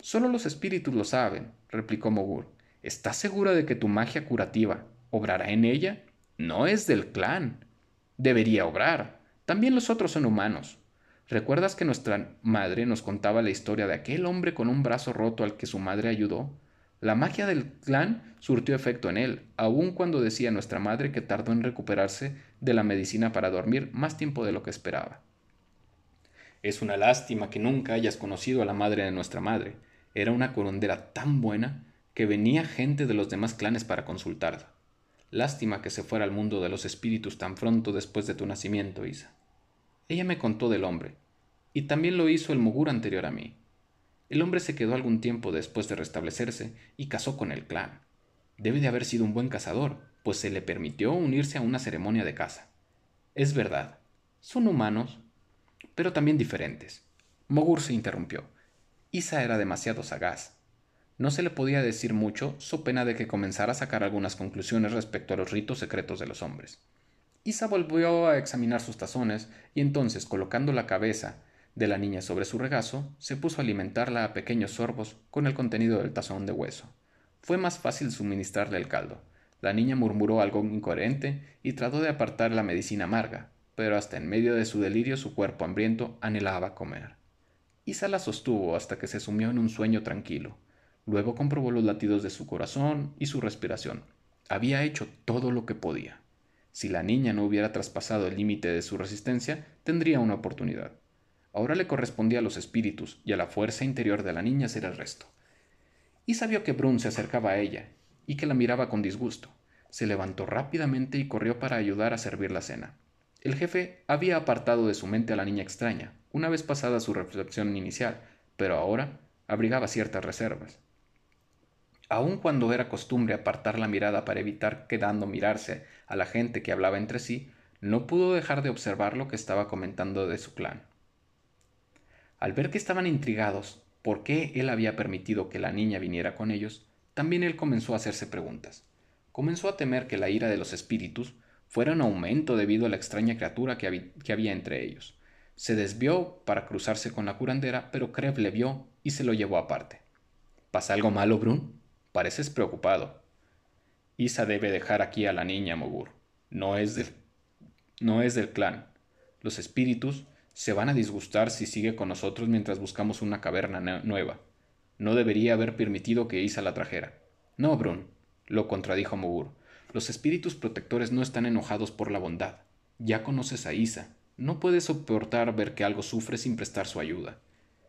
Solo los espíritus lo saben, replicó Mogur. ¿Estás segura de que tu magia curativa ¿Obrará en ella? No es del clan. Debería obrar. También los otros son humanos. ¿Recuerdas que nuestra madre nos contaba la historia de aquel hombre con un brazo roto al que su madre ayudó? La magia del clan surtió efecto en él, aun cuando decía nuestra madre que tardó en recuperarse de la medicina para dormir más tiempo de lo que esperaba. Es una lástima que nunca hayas conocido a la madre de nuestra madre. Era una curandera tan buena que venía gente de los demás clanes para consultarla. Lástima que se fuera al mundo de los espíritus tan pronto después de tu nacimiento, Isa. Ella me contó del hombre, y también lo hizo el Mugur anterior a mí. El hombre se quedó algún tiempo después de restablecerse y casó con el clan. Debe de haber sido un buen cazador, pues se le permitió unirse a una ceremonia de caza. Es verdad, son humanos, pero también diferentes. Mogur se interrumpió. Isa era demasiado sagaz. No se le podía decir mucho, so pena de que comenzara a sacar algunas conclusiones respecto a los ritos secretos de los hombres. Isa volvió a examinar sus tazones y entonces, colocando la cabeza de la niña sobre su regazo, se puso a alimentarla a pequeños sorbos con el contenido del tazón de hueso. Fue más fácil suministrarle el caldo. La niña murmuró algo incoherente y trató de apartar la medicina amarga, pero hasta en medio de su delirio su cuerpo hambriento anhelaba comer. Isa la sostuvo hasta que se sumió en un sueño tranquilo. Luego comprobó los latidos de su corazón y su respiración. Había hecho todo lo que podía. Si la niña no hubiera traspasado el límite de su resistencia, tendría una oportunidad. Ahora le correspondía a los espíritus y a la fuerza interior de la niña hacer el resto. Y sabió que Brun se acercaba a ella y que la miraba con disgusto. Se levantó rápidamente y corrió para ayudar a servir la cena. El jefe había apartado de su mente a la niña extraña, una vez pasada su reflexión inicial, pero ahora abrigaba ciertas reservas aun cuando era costumbre apartar la mirada para evitar quedando mirarse a la gente que hablaba entre sí, no pudo dejar de observar lo que estaba comentando de su clan. Al ver que estaban intrigados por qué él había permitido que la niña viniera con ellos, también él comenzó a hacerse preguntas. Comenzó a temer que la ira de los espíritus fuera un aumento debido a la extraña criatura que, había entre ellos. Se desvió para cruzarse con la curandera, pero Kreb le vio y se lo llevó aparte. ¿Pasa algo malo, Brun? Pareces preocupado. Isa debe dejar aquí a la niña, Mogur. No es del, no es del clan. Los espíritus se van a disgustar si sigue con nosotros mientras buscamos una caverna nueva. No debería haber permitido que Isa la trajera. No, Brun, lo contradijo Mogur. Los espíritus protectores no están enojados por la bondad. Ya conoces a Isa. No puedes soportar ver que algo sufre sin prestar su ayuda.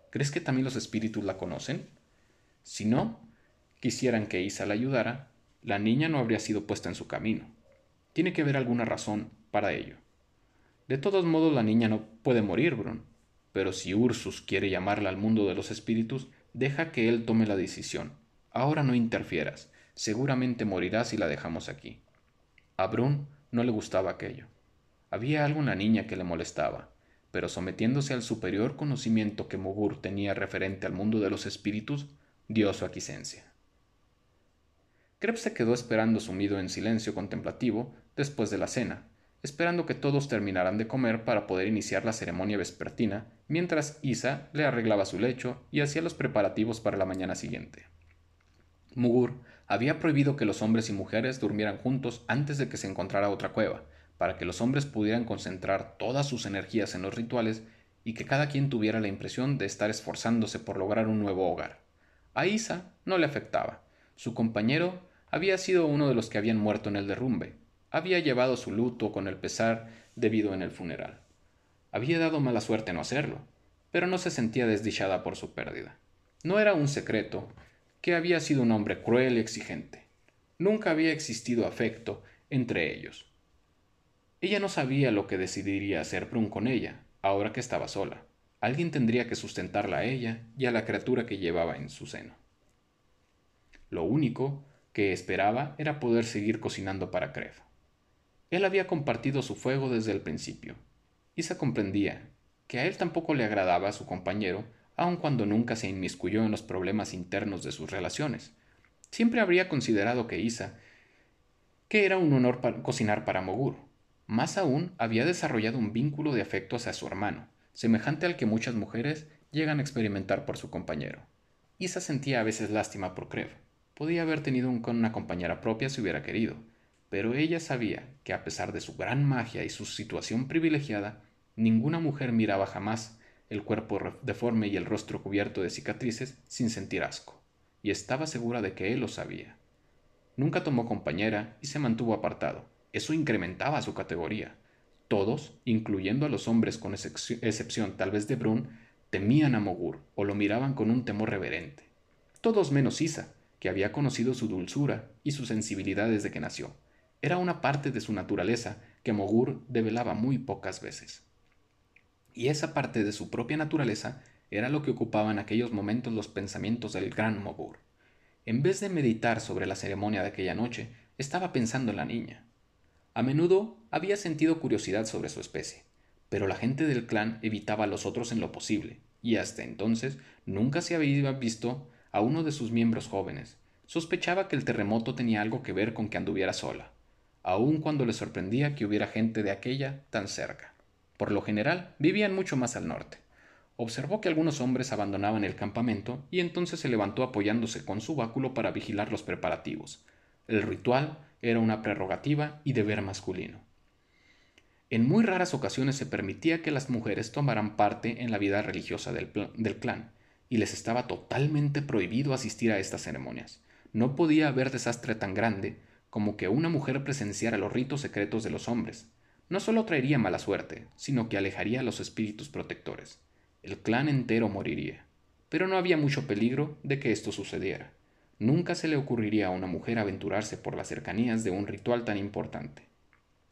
¿Crees que también los espíritus la conocen? Si no, quisieran que Isa la ayudara, la niña no habría sido puesta en su camino. Tiene que haber alguna razón para ello. De todos modos, la niña no puede morir, Brun. Pero si Ursus quiere llamarla al mundo de los espíritus, deja que él tome la decisión. Ahora no interfieras. Seguramente morirá si la dejamos aquí. A Brun no le gustaba aquello. Había algo en la niña que le molestaba, pero sometiéndose al superior conocimiento que Mogur tenía referente al mundo de los espíritus, dio su aquiescencia. Krebs se quedó esperando sumido en silencio contemplativo después de la cena, esperando que todos terminaran de comer para poder iniciar la ceremonia vespertina, mientras Isa le arreglaba su lecho y hacía los preparativos para la mañana siguiente. Mugur había prohibido que los hombres y mujeres durmieran juntos antes de que se encontrara otra cueva, para que los hombres pudieran concentrar todas sus energías en los rituales y que cada quien tuviera la impresión de estar esforzándose por lograr un nuevo hogar. A Isa no le afectaba. Su compañero había sido uno de los que habían muerto en el derrumbe. Había llevado su luto con el pesar debido en el funeral. Había dado mala suerte no hacerlo, pero no se sentía desdichada por su pérdida. No era un secreto que había sido un hombre cruel y exigente. Nunca había existido afecto entre ellos. Ella no sabía lo que decidiría hacer Brun con ella, ahora que estaba sola. Alguien tendría que sustentarla a ella y a la criatura que llevaba en su seno. Lo único que esperaba era poder seguir cocinando para Krev. Él había compartido su fuego desde el principio. Isa comprendía que a él tampoco le agradaba a su compañero, aun cuando nunca se inmiscuyó en los problemas internos de sus relaciones. Siempre habría considerado que Isa que era un honor cocinar para Mogur. Más aún, había desarrollado un vínculo de afecto hacia su hermano, semejante al que muchas mujeres llegan a experimentar por su compañero. Isa sentía a veces lástima por Krev. Podía haber tenido una compañera propia si hubiera querido, pero ella sabía que a pesar de su gran magia y su situación privilegiada, ninguna mujer miraba jamás el cuerpo deforme y el rostro cubierto de cicatrices sin sentir asco, y estaba segura de que él lo sabía. Nunca tomó compañera y se mantuvo apartado. Eso incrementaba su categoría. Todos, incluyendo a los hombres con excepción tal vez de Brun, temían a Mogur o lo miraban con un temor reverente. Todos menos Isa, que había conocido su dulzura y su sensibilidad desde que nació. Era una parte de su naturaleza que Mogur develaba muy pocas veces. Y esa parte de su propia naturaleza era lo que ocupaba en aquellos momentos los pensamientos del gran Mogur. En vez de meditar sobre la ceremonia de aquella noche, estaba pensando en la niña. A menudo había sentido curiosidad sobre su especie, pero la gente del clan evitaba a los otros en lo posible, y hasta entonces nunca se había visto a uno de sus miembros jóvenes. Sospechaba que el terremoto tenía algo que ver con que anduviera sola, aun cuando le sorprendía que hubiera gente de aquella tan cerca. Por lo general, vivían mucho más al norte. Observó que algunos hombres abandonaban el campamento y entonces se levantó apoyándose con su báculo para vigilar los preparativos. El ritual era una prerrogativa y deber masculino. En muy raras ocasiones se permitía que las mujeres tomaran parte en la vida religiosa del, del, clan, y les estaba totalmente prohibido asistir a estas ceremonias. No podía haber desastre tan grande como que una mujer presenciara los ritos secretos de los hombres. No solo traería mala suerte, sino que alejaría a los espíritus protectores. El clan entero moriría. Pero no había mucho peligro de que esto sucediera. Nunca se le ocurriría a una mujer aventurarse por las cercanías de un ritual tan importante.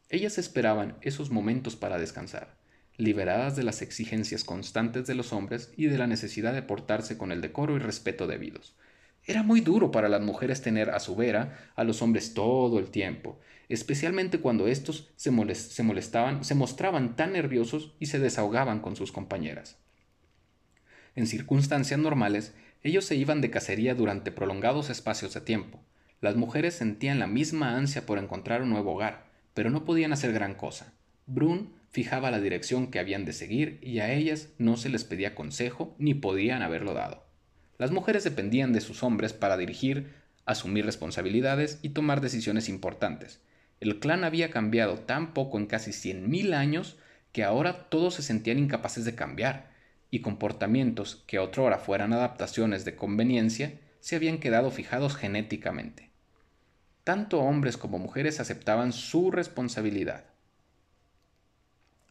Ellas esperaban esos momentos para descansar, liberadas de las exigencias constantes de los hombres y de la necesidad de portarse con el decoro y respeto debidos. Era muy duro para las mujeres tener a su vera a los hombres todo el tiempo, especialmente cuando éstos se, se molestaban, se mostraban tan nerviosos y se desahogaban con sus compañeras. En circunstancias normales, ellos se iban de cacería durante prolongados espacios de tiempo. Las mujeres sentían la misma ansia por encontrar un nuevo hogar, pero no podían hacer gran cosa. Brun fijaba la dirección que habían de seguir y a ellas no se les pedía consejo ni podían haberlo dado. Las mujeres dependían de sus hombres para dirigir, asumir responsabilidades y tomar decisiones importantes. El clan había cambiado tan poco en casi cien mil años que ahora todos se sentían incapaces de cambiar, y comportamientos que otrora fueran adaptaciones de conveniencia se habían quedado fijados genéticamente. Tanto hombres como mujeres aceptaban su responsabilidad.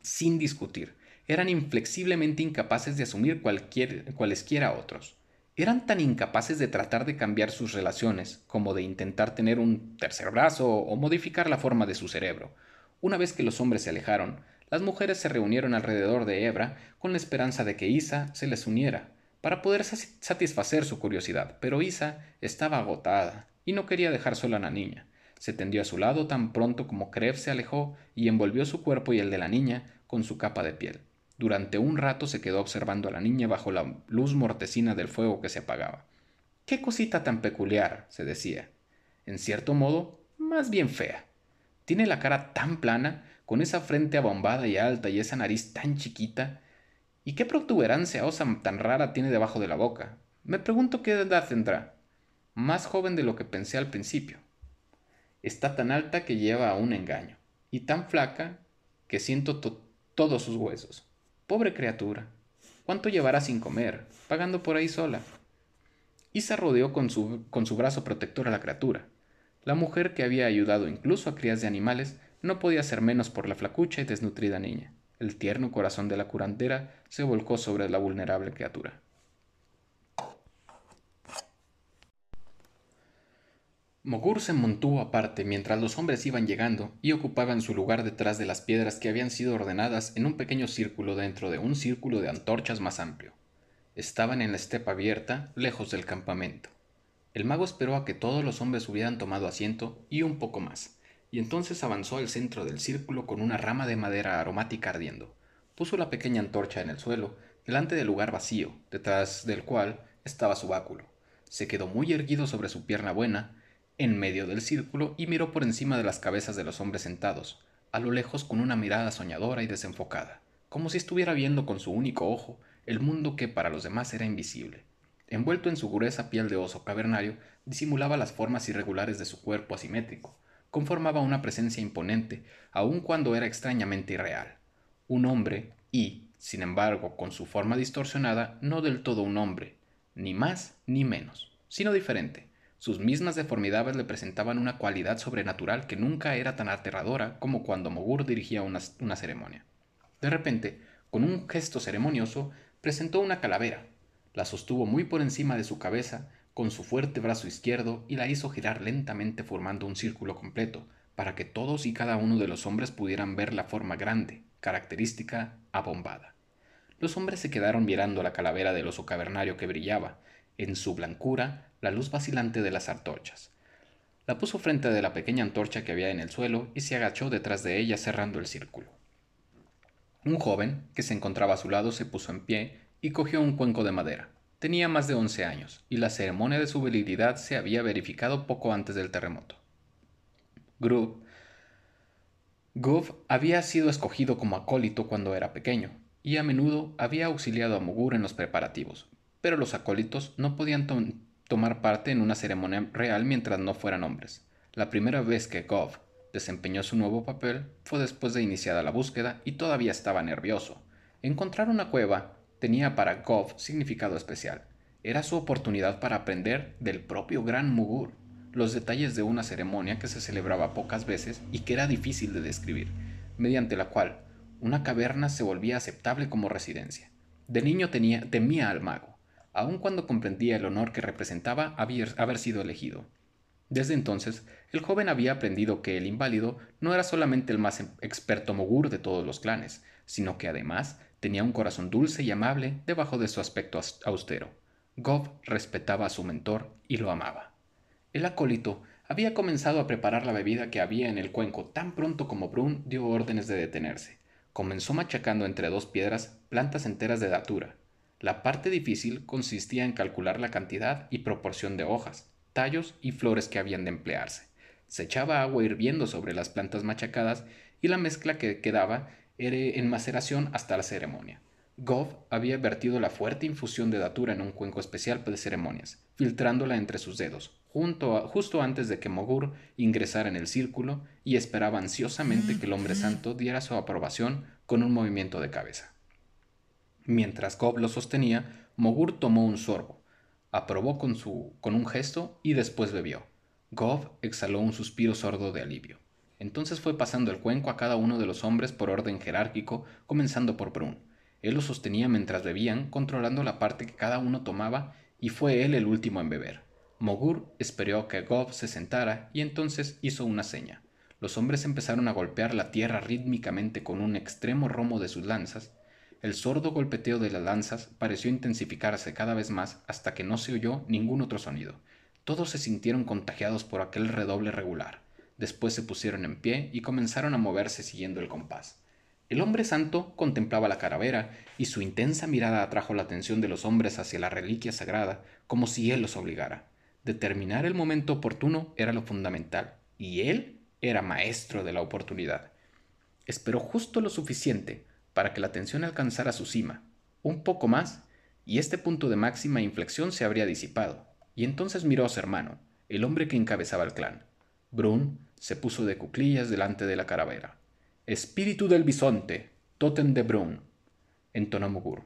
Sin discutir, eran inflexiblemente incapaces de asumir cualquier, cualesquiera otros. Eran tan incapaces de tratar de cambiar sus relaciones como de intentar tener un tercer brazo o modificar la forma de su cerebro. Una vez que los hombres se alejaron, las mujeres se reunieron alrededor de Hebra con la esperanza de que Isa se les uniera, para poder satisfacer su curiosidad, pero Isa estaba agotada y no quería dejar sola a la niña. Se tendió a su lado tan pronto como Krev se alejó y envolvió su cuerpo y el de la niña con su capa de piel. Durante un rato se quedó observando a la niña bajo la luz mortecina del fuego que se apagaba. Qué cosita tan peculiar, se decía. En cierto modo, más bien fea. Tiene la cara tan plana con esa frente abombada y alta y esa nariz tan chiquita. ¿Y qué protuberancia osa tan rara tiene debajo de la boca? Me pregunto qué edad tendrá. Más joven de lo que pensé al principio. Está tan alta que lleva a un engaño, y tan flaca que siento todos sus huesos. Pobre criatura. ¿Cuánto llevará sin comer, pagando por ahí sola? Isa rodeó con su, con su brazo protector a la criatura. La mujer que había ayudado incluso a crías de animales no podía ser menos por la flacucha y desnutrida niña. El tierno corazón de la curandera se volcó sobre la vulnerable criatura. Mogur se mantuvo aparte mientras los hombres iban llegando y ocupaban su lugar detrás de las piedras que habían sido ordenadas en un pequeño círculo dentro de un círculo de antorchas más amplio. Estaban en la estepa abierta, lejos del campamento. El mago esperó a que todos los hombres hubieran tomado asiento y un poco más y entonces avanzó al centro del círculo con una rama de madera aromática ardiendo. Puso la pequeña antorcha en el suelo, delante del lugar vacío, detrás del cual estaba su báculo. Se quedó muy erguido sobre su pierna buena, en medio del círculo, y miró por encima de las cabezas de los hombres sentados, a lo lejos con una mirada soñadora y desenfocada, como si estuviera viendo con su único ojo el mundo que para los demás era invisible. Envuelto en su gruesa piel de oso cavernario, disimulaba las formas irregulares de su cuerpo asimétrico, conformaba una presencia imponente, aun cuando era extrañamente irreal. Un hombre y, sin embargo, con su forma distorsionada, no del todo un hombre, ni más ni menos, sino diferente. Sus mismas deformidades le presentaban una cualidad sobrenatural que nunca era tan aterradora como cuando Mogur dirigía una, una ceremonia. De repente, con un gesto ceremonioso, presentó una calavera, la sostuvo muy por encima de su cabeza con su fuerte brazo izquierdo y la hizo girar lentamente formando un círculo completo, para que todos y cada uno de los hombres pudieran ver la forma grande, característica, abombada. Los hombres se quedaron mirando la calavera del oso cavernario que brillaba, en su blancura, la luz vacilante de las antorchas. La puso frente de la pequeña antorcha que había en el suelo y se agachó detrás de ella cerrando el círculo. Un joven, que se encontraba a su lado, se puso en pie y cogió un cuenco de madera. Tenía más de once años, y la ceremonia de su virilidad se había verificado poco antes del terremoto. Grubb había sido escogido como acólito cuando era pequeño, y a menudo había auxiliado a Mugur en los preparativos, pero los acólitos no podían tomar parte en una ceremonia real mientras no fueran hombres. La primera vez que Gov desempeñó su nuevo papel fue después de iniciada la búsqueda y todavía estaba nervioso. Encontrar una cueva tenía para Gov significado especial. Era su oportunidad para aprender del propio gran Mugur los detalles de una ceremonia que se celebraba pocas veces y que era difícil de describir, mediante la cual una caverna se volvía aceptable como residencia. De niño tenía, temía al mago, aun cuando comprendía el honor que representaba haber, sido elegido. Desde entonces, el joven había aprendido que el inválido no era solamente el más experto mogur de todos los clanes, sino que además Tenía un corazón dulce y amable debajo de su aspecto austero. Gov respetaba a su mentor y lo amaba. El acólito había comenzado a preparar la bebida que había en el cuenco tan pronto como Brun dio órdenes de detenerse. Comenzó machacando entre dos piedras plantas enteras de datura. La parte difícil consistía en calcular la cantidad y proporción de hojas, tallos y flores que habían de emplearse. Se echaba agua hirviendo sobre las plantas machacadas y la mezcla que quedaba en maceración hasta la ceremonia. Gov había vertido la fuerte infusión de datura en un cuenco especial de ceremonias, filtrándola entre sus dedos, justo antes de que Mogur ingresara en el círculo y esperaba ansiosamente que el hombre santo diera su aprobación con un movimiento de cabeza. Mientras Gov lo sostenía, Mogur tomó un sorbo, aprobó con, su, con un gesto y después bebió. Gov exhaló un suspiro sordo de alivio. Entonces fue pasando el cuenco a cada uno de los hombres por orden jerárquico, comenzando por Brun. Él lo sostenía mientras bebían, controlando la parte que cada uno tomaba, y fue él el último en beber. Mogur esperó que Gov se sentara y entonces hizo una seña. Los hombres empezaron a golpear la tierra rítmicamente con un extremo romo de sus lanzas. El sordo golpeteo de las lanzas pareció intensificarse cada vez más hasta que no se oyó ningún otro sonido. Todos se sintieron contagiados por aquel redoble regular. Después se pusieron en pie y comenzaron a moverse siguiendo el compás. El hombre santo contemplaba la calavera y su intensa mirada atrajo la atención de los hombres hacia la reliquia sagrada, como si él los obligara. Determinar el momento oportuno era lo fundamental, y él era maestro de la oportunidad. Esperó justo lo suficiente para que la tensión alcanzara su cima, un poco más, y este punto de máxima inflexión se habría disipado, y entonces miró a su hermano, el hombre que encabezaba el clan. Brun se puso de cuclillas delante de la calavera. Espíritu del bisonte, Totem de Brun, entonó Mugur.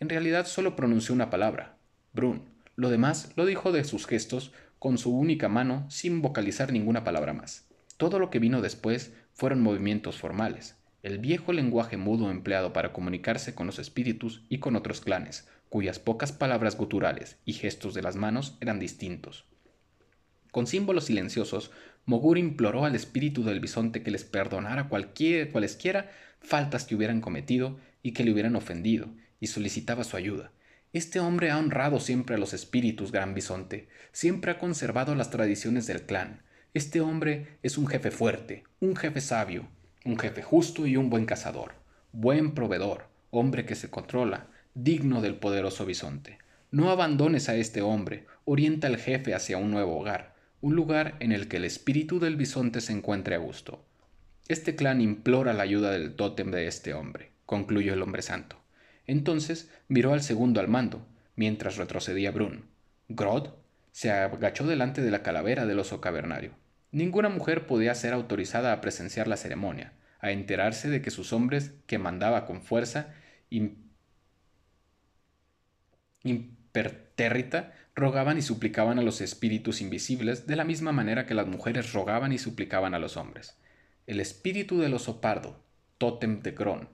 En realidad solo pronunció una palabra, Brun. Lo demás lo dijo de sus gestos, con su única mano, sin vocalizar ninguna palabra más. Todo lo que vino después fueron movimientos formales, el viejo lenguaje mudo empleado para comunicarse con los espíritus y con otros clanes, cuyas pocas palabras guturales y gestos de las manos eran distintos. Con símbolos silenciosos, Mogur imploró al espíritu del bisonte que les perdonara cualquier, cualesquiera faltas que hubieran cometido y que le hubieran ofendido, y solicitaba su ayuda. Este hombre ha honrado siempre a los espíritus, gran bisonte, siempre ha conservado las tradiciones del clan. Este hombre es un jefe fuerte, un jefe sabio, un jefe justo y un buen cazador, buen proveedor, hombre que se controla, digno del poderoso bisonte. No abandones a este hombre, orienta al jefe hacia un nuevo hogar un lugar en el que el espíritu del bisonte se encuentre a gusto. Este clan implora la ayuda del tótem de este hombre, concluyó el hombre santo. Entonces miró al segundo al mando, mientras retrocedía Brun. Grod se agachó delante de la calavera del oso cavernario. Ninguna mujer podía ser autorizada a presenciar la ceremonia, a enterarse de que sus hombres, que mandaba con fuerza impertérrita, rogaban y suplicaban a los espíritus invisibles de la misma manera que las mujeres rogaban y suplicaban a los hombres. El espíritu del oso pardo, tótem de Gron.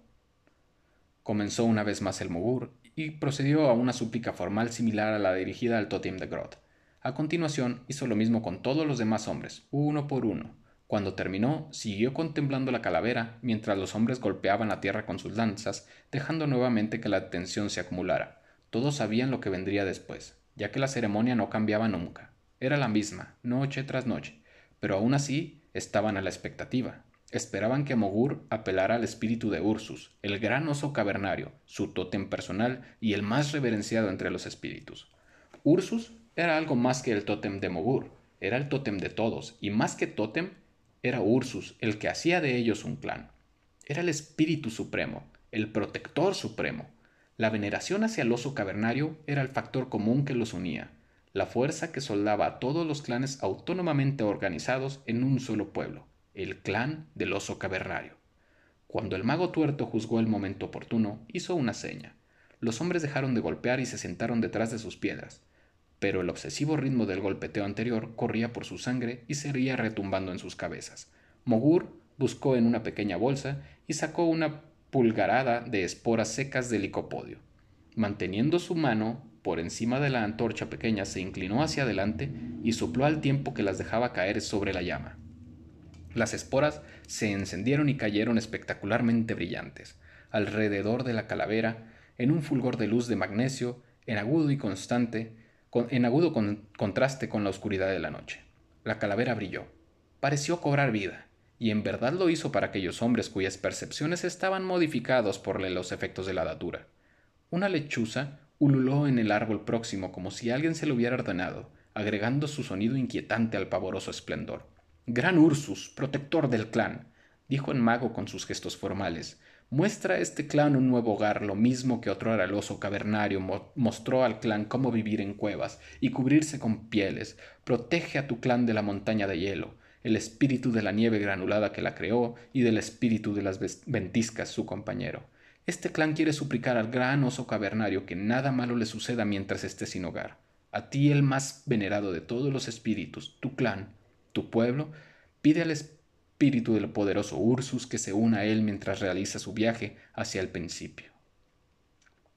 Comenzó una vez más el mogur y procedió a una súplica formal similar a la dirigida al tótem de Grot. A continuación hizo lo mismo con todos los demás hombres, uno por uno. Cuando terminó, siguió contemplando la calavera mientras los hombres golpeaban la tierra con sus lanzas, dejando nuevamente que la tensión se acumulara. Todos sabían lo que vendría después ya que la ceremonia no cambiaba nunca. Era la misma, noche tras noche, pero aún así estaban a la expectativa. Esperaban que Mogur apelara al espíritu de Ursus, el gran oso cavernario, su tótem personal y el más reverenciado entre los espíritus. Ursus era algo más que el tótem de Mogur, era el tótem de todos, y más que tótem, era Ursus el que hacía de ellos un clan. Era el espíritu supremo, el protector supremo, la veneración hacia el oso cavernario era el factor común que los unía, la fuerza que soldaba a todos los clanes autónomamente organizados en un solo pueblo, el clan del oso cavernario. Cuando el mago tuerto juzgó el momento oportuno, hizo una seña. Los hombres dejaron de golpear y se sentaron detrás de sus piedras, pero el obsesivo ritmo del golpeteo anterior corría por su sangre y seguía retumbando en sus cabezas. Mogur buscó en una pequeña bolsa y sacó una pulgarada de esporas secas de licopodio. Manteniendo su mano por encima de la antorcha pequeña, se inclinó hacia adelante y sopló al tiempo que las dejaba caer sobre la llama. Las esporas se encendieron y cayeron espectacularmente brillantes, alrededor de la calavera, en un fulgor de luz de magnesio, en agudo y constante, en agudo contraste con la oscuridad de la noche. La calavera brilló. Pareció cobrar vida y en verdad lo hizo para aquellos hombres cuyas percepciones estaban modificados por los efectos de la datura. Una lechuza ululó en el árbol próximo como si alguien se lo hubiera ordenado, agregando su sonido inquietante al pavoroso esplendor. Gran Ursus, protector del clan, dijo en mago con sus gestos formales. Muestra a este clan un nuevo hogar, lo mismo que otro el oso cavernario mostró al clan cómo vivir en cuevas y cubrirse con pieles. Protege a tu clan de la montaña de hielo, el espíritu de la nieve granulada que la creó y del espíritu de las ventiscas su compañero. Este clan quiere suplicar al gran oso cavernario que nada malo le suceda mientras esté sin hogar. A ti el más venerado de todos los espíritus, tu clan, tu pueblo, pide al espíritu espíritu del poderoso Ursus que se una a él mientras realiza su viaje hacia el principio.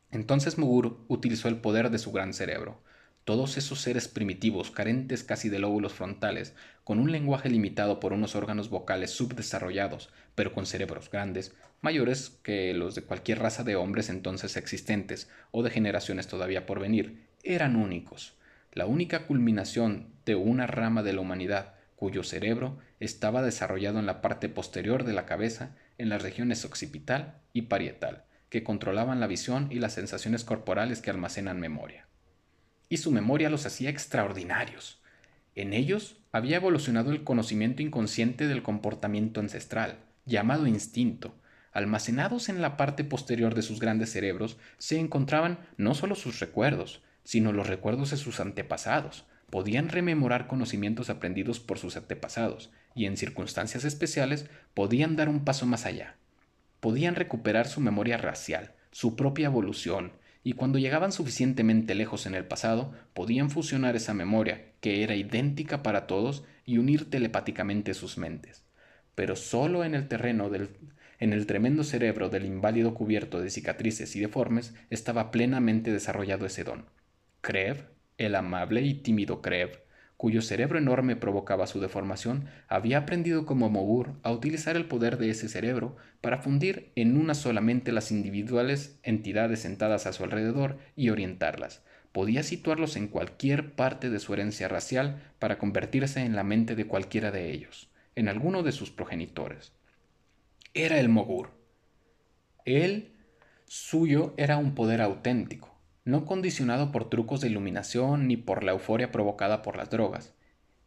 Entonces Mugur utilizó el poder de su gran cerebro. Todos esos seres primitivos, carentes casi de lóbulos frontales, con un lenguaje limitado por unos órganos vocales subdesarrollados, pero con cerebros grandes, mayores que los de cualquier raza de hombres entonces existentes o de generaciones todavía por venir, eran únicos, la única culminación de una rama de la humanidad cuyo cerebro estaba desarrollado en la parte posterior de la cabeza, en las regiones occipital y parietal, que controlaban la visión y las sensaciones corporales que almacenan memoria. Y su memoria los hacía extraordinarios. En ellos había evolucionado el conocimiento inconsciente del comportamiento ancestral, llamado instinto. Almacenados en la parte posterior de sus grandes cerebros se encontraban no solo sus recuerdos, sino los recuerdos de sus antepasados, podían rememorar conocimientos aprendidos por sus antepasados y en circunstancias especiales podían dar un paso más allá. Podían recuperar su memoria racial, su propia evolución, y cuando llegaban suficientemente lejos en el pasado, podían fusionar esa memoria, que era idéntica para todos, y unir telepáticamente sus mentes. Pero solo en el terreno del en el tremendo cerebro del inválido cubierto de cicatrices y deformes estaba plenamente desarrollado ese don. Krev el amable y tímido Kreb, cuyo cerebro enorme provocaba su deformación, había aprendido como Mogur a utilizar el poder de ese cerebro para fundir en una solamente las individuales entidades sentadas a su alrededor y orientarlas. Podía situarlos en cualquier parte de su herencia racial para convertirse en la mente de cualquiera de ellos, en alguno de sus progenitores. Era el Mogur. Él suyo era un poder auténtico no condicionado por trucos de iluminación ni por la euforia provocada por las drogas.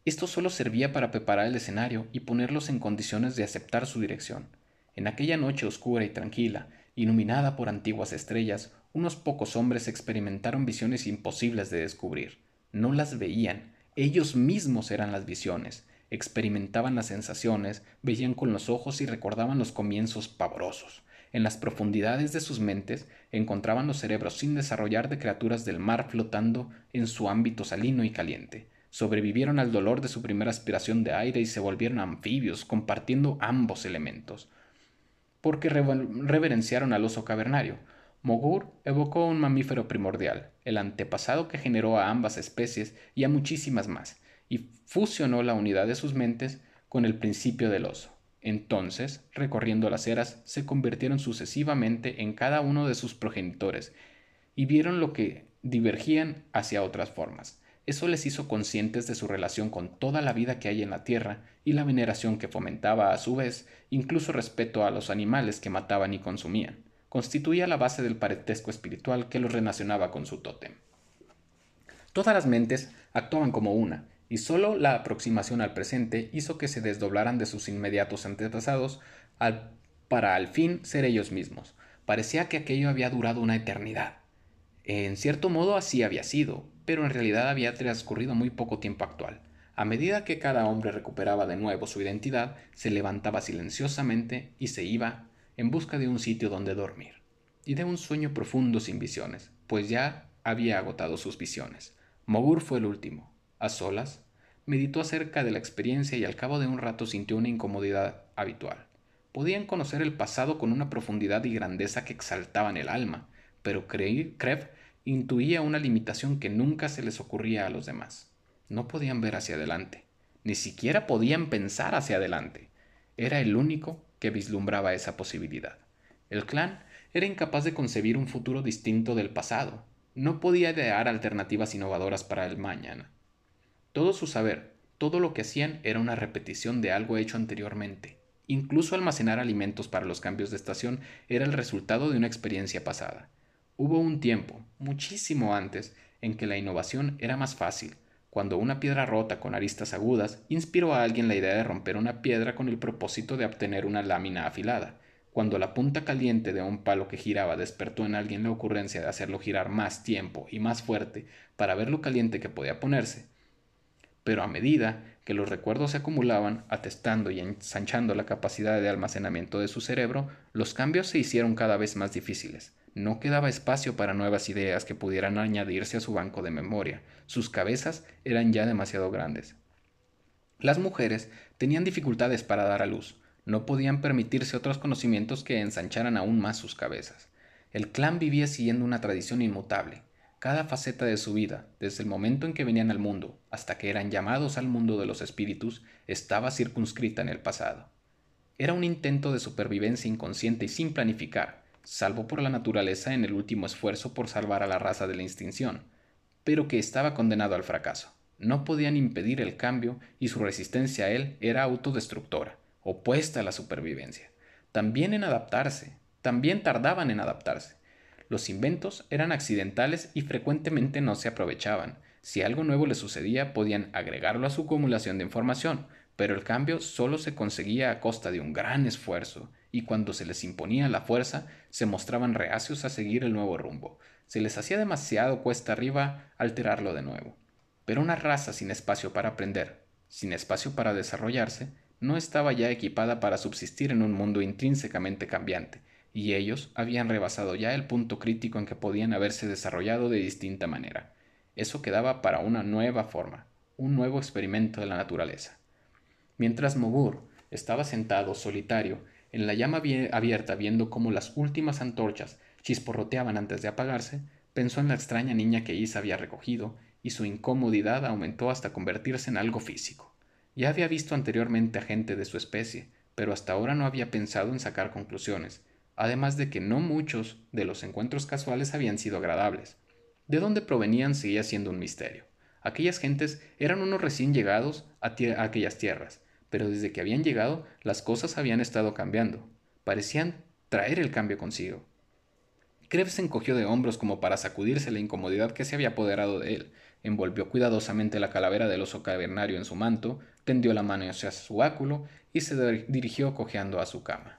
Esto solo servía para preparar el escenario y ponerlos en condiciones de aceptar su dirección. En aquella noche oscura y tranquila, iluminada por antiguas estrellas, unos pocos hombres experimentaron visiones imposibles de descubrir. No las veían, ellos mismos eran las visiones, experimentaban las sensaciones, veían con los ojos y recordaban los comienzos pavorosos. En las profundidades de sus mentes encontraban los cerebros sin desarrollar de criaturas del mar flotando en su ámbito salino y caliente. Sobrevivieron al dolor de su primera aspiración de aire y se volvieron anfibios, compartiendo ambos elementos. Porque reverenciaron al oso cavernario. Mogur evocó un mamífero primordial, el antepasado que generó a ambas especies y a muchísimas más, y fusionó la unidad de sus mentes con el principio del oso. Entonces, recorriendo las eras, se convirtieron sucesivamente en cada uno de sus progenitores y vieron lo que divergían hacia otras formas. Eso les hizo conscientes de su relación con toda la vida que hay en la tierra y la veneración que fomentaba a su vez, incluso respeto a los animales que mataban y consumían. Constituía la base del parentesco espiritual que los relacionaba con su tótem. Todas las mentes actuaban como una, y sólo la aproximación al presente hizo que se desdoblaran de sus inmediatos antepasados para al fin ser ellos mismos. Parecía que aquello había durado una eternidad. En cierto modo así había sido, pero en realidad había transcurrido muy poco tiempo actual. A medida que cada hombre recuperaba de nuevo su identidad, se levantaba silenciosamente y se iba en busca de un sitio donde dormir, y de un sueño profundo sin visiones, pues ya había agotado sus visiones. Mogur fue el último, a solas, meditó acerca de la experiencia y al cabo de un rato sintió una incomodidad habitual. Podían conocer el pasado con una profundidad y grandeza que exaltaban el alma, pero Krev intuía una limitación que nunca se les ocurría a los demás. No podían ver hacia adelante, ni siquiera podían pensar hacia adelante. Era el único que vislumbraba esa posibilidad. El clan era incapaz de concebir un futuro distinto del pasado. No podía idear alternativas innovadoras para el mañana. Todo su saber, todo lo que hacían era una repetición de algo hecho anteriormente. Incluso almacenar alimentos para los cambios de estación era el resultado de una experiencia pasada. Hubo un tiempo, muchísimo antes, en que la innovación era más fácil, cuando una piedra rota con aristas agudas inspiró a alguien la idea de romper una piedra con el propósito de obtener una lámina afilada, Cuando la punta caliente de un palo que giraba despertó en alguien la ocurrencia de hacerlo girar más tiempo y más fuerte para ver lo caliente que podía ponerse. Pero a medida que los recuerdos se acumulaban, atestando y ensanchando la capacidad de almacenamiento de su cerebro, los cambios se hicieron cada vez más difíciles. No quedaba espacio para nuevas ideas que pudieran añadirse a su banco de memoria. Sus cabezas eran ya demasiado grandes. Las mujeres tenían dificultades para dar a luz, no podían permitirse otros conocimientos que ensancharan aún más sus cabezas. El clan vivía siguiendo una tradición inmutable. Cada faceta de su vida, desde el momento en que venían al mundo hasta que eran llamados al mundo de los espíritus, estaba circunscrita en el pasado. Era un intento de supervivencia inconsciente y sin planificar, salvo por la naturaleza en el último esfuerzo por salvar a la raza de la extinción, pero que estaba condenado al fracaso. No podían impedir el cambio y su resistencia a él era autodestructora opuesta a la supervivencia. También en adaptarse, también tardaban en adaptarse. Los inventos eran accidentales y frecuentemente no se aprovechaban. Si algo nuevo les sucedía, podían agregarlo a su acumulación de información, pero el cambio solo se conseguía a costa de un gran esfuerzo, y cuando se les imponía la fuerza, se mostraban reacios a seguir el nuevo rumbo. Se les hacía demasiado cuesta arriba alterarlo de nuevo. Pero una raza sin espacio para aprender, sin espacio para desarrollarse, no estaba ya equipada para subsistir en un mundo intrínsecamente cambiante, y ellos habían rebasado ya el punto crítico en que podían haberse desarrollado de distinta manera. Eso quedaba para una nueva forma, un nuevo experimento de la naturaleza. Mientras Mogur estaba sentado solitario en la llama abierta viendo cómo las últimas antorchas chisporroteaban antes de apagarse, pensó en la extraña niña que Isa había recogido, y su incomodidad aumentó hasta convertirse en algo físico. Ya había visto anteriormente a gente de su especie, pero hasta ahora no había pensado en sacar conclusiones, además de que no muchos de los encuentros casuales habían sido agradables. De dónde provenían seguía siendo un misterio. Aquellas gentes eran unos recién llegados a, aquellas tierras, pero desde que habían llegado las cosas habían estado cambiando. Parecían traer el cambio consigo. Krebs se encogió de hombros como para sacudirse la incomodidad que se había apoderado de él, envolvió cuidadosamente la calavera del oso cavernario en su manto, tendió la mano hacia su báculo y se dirigió cojeando a su cama.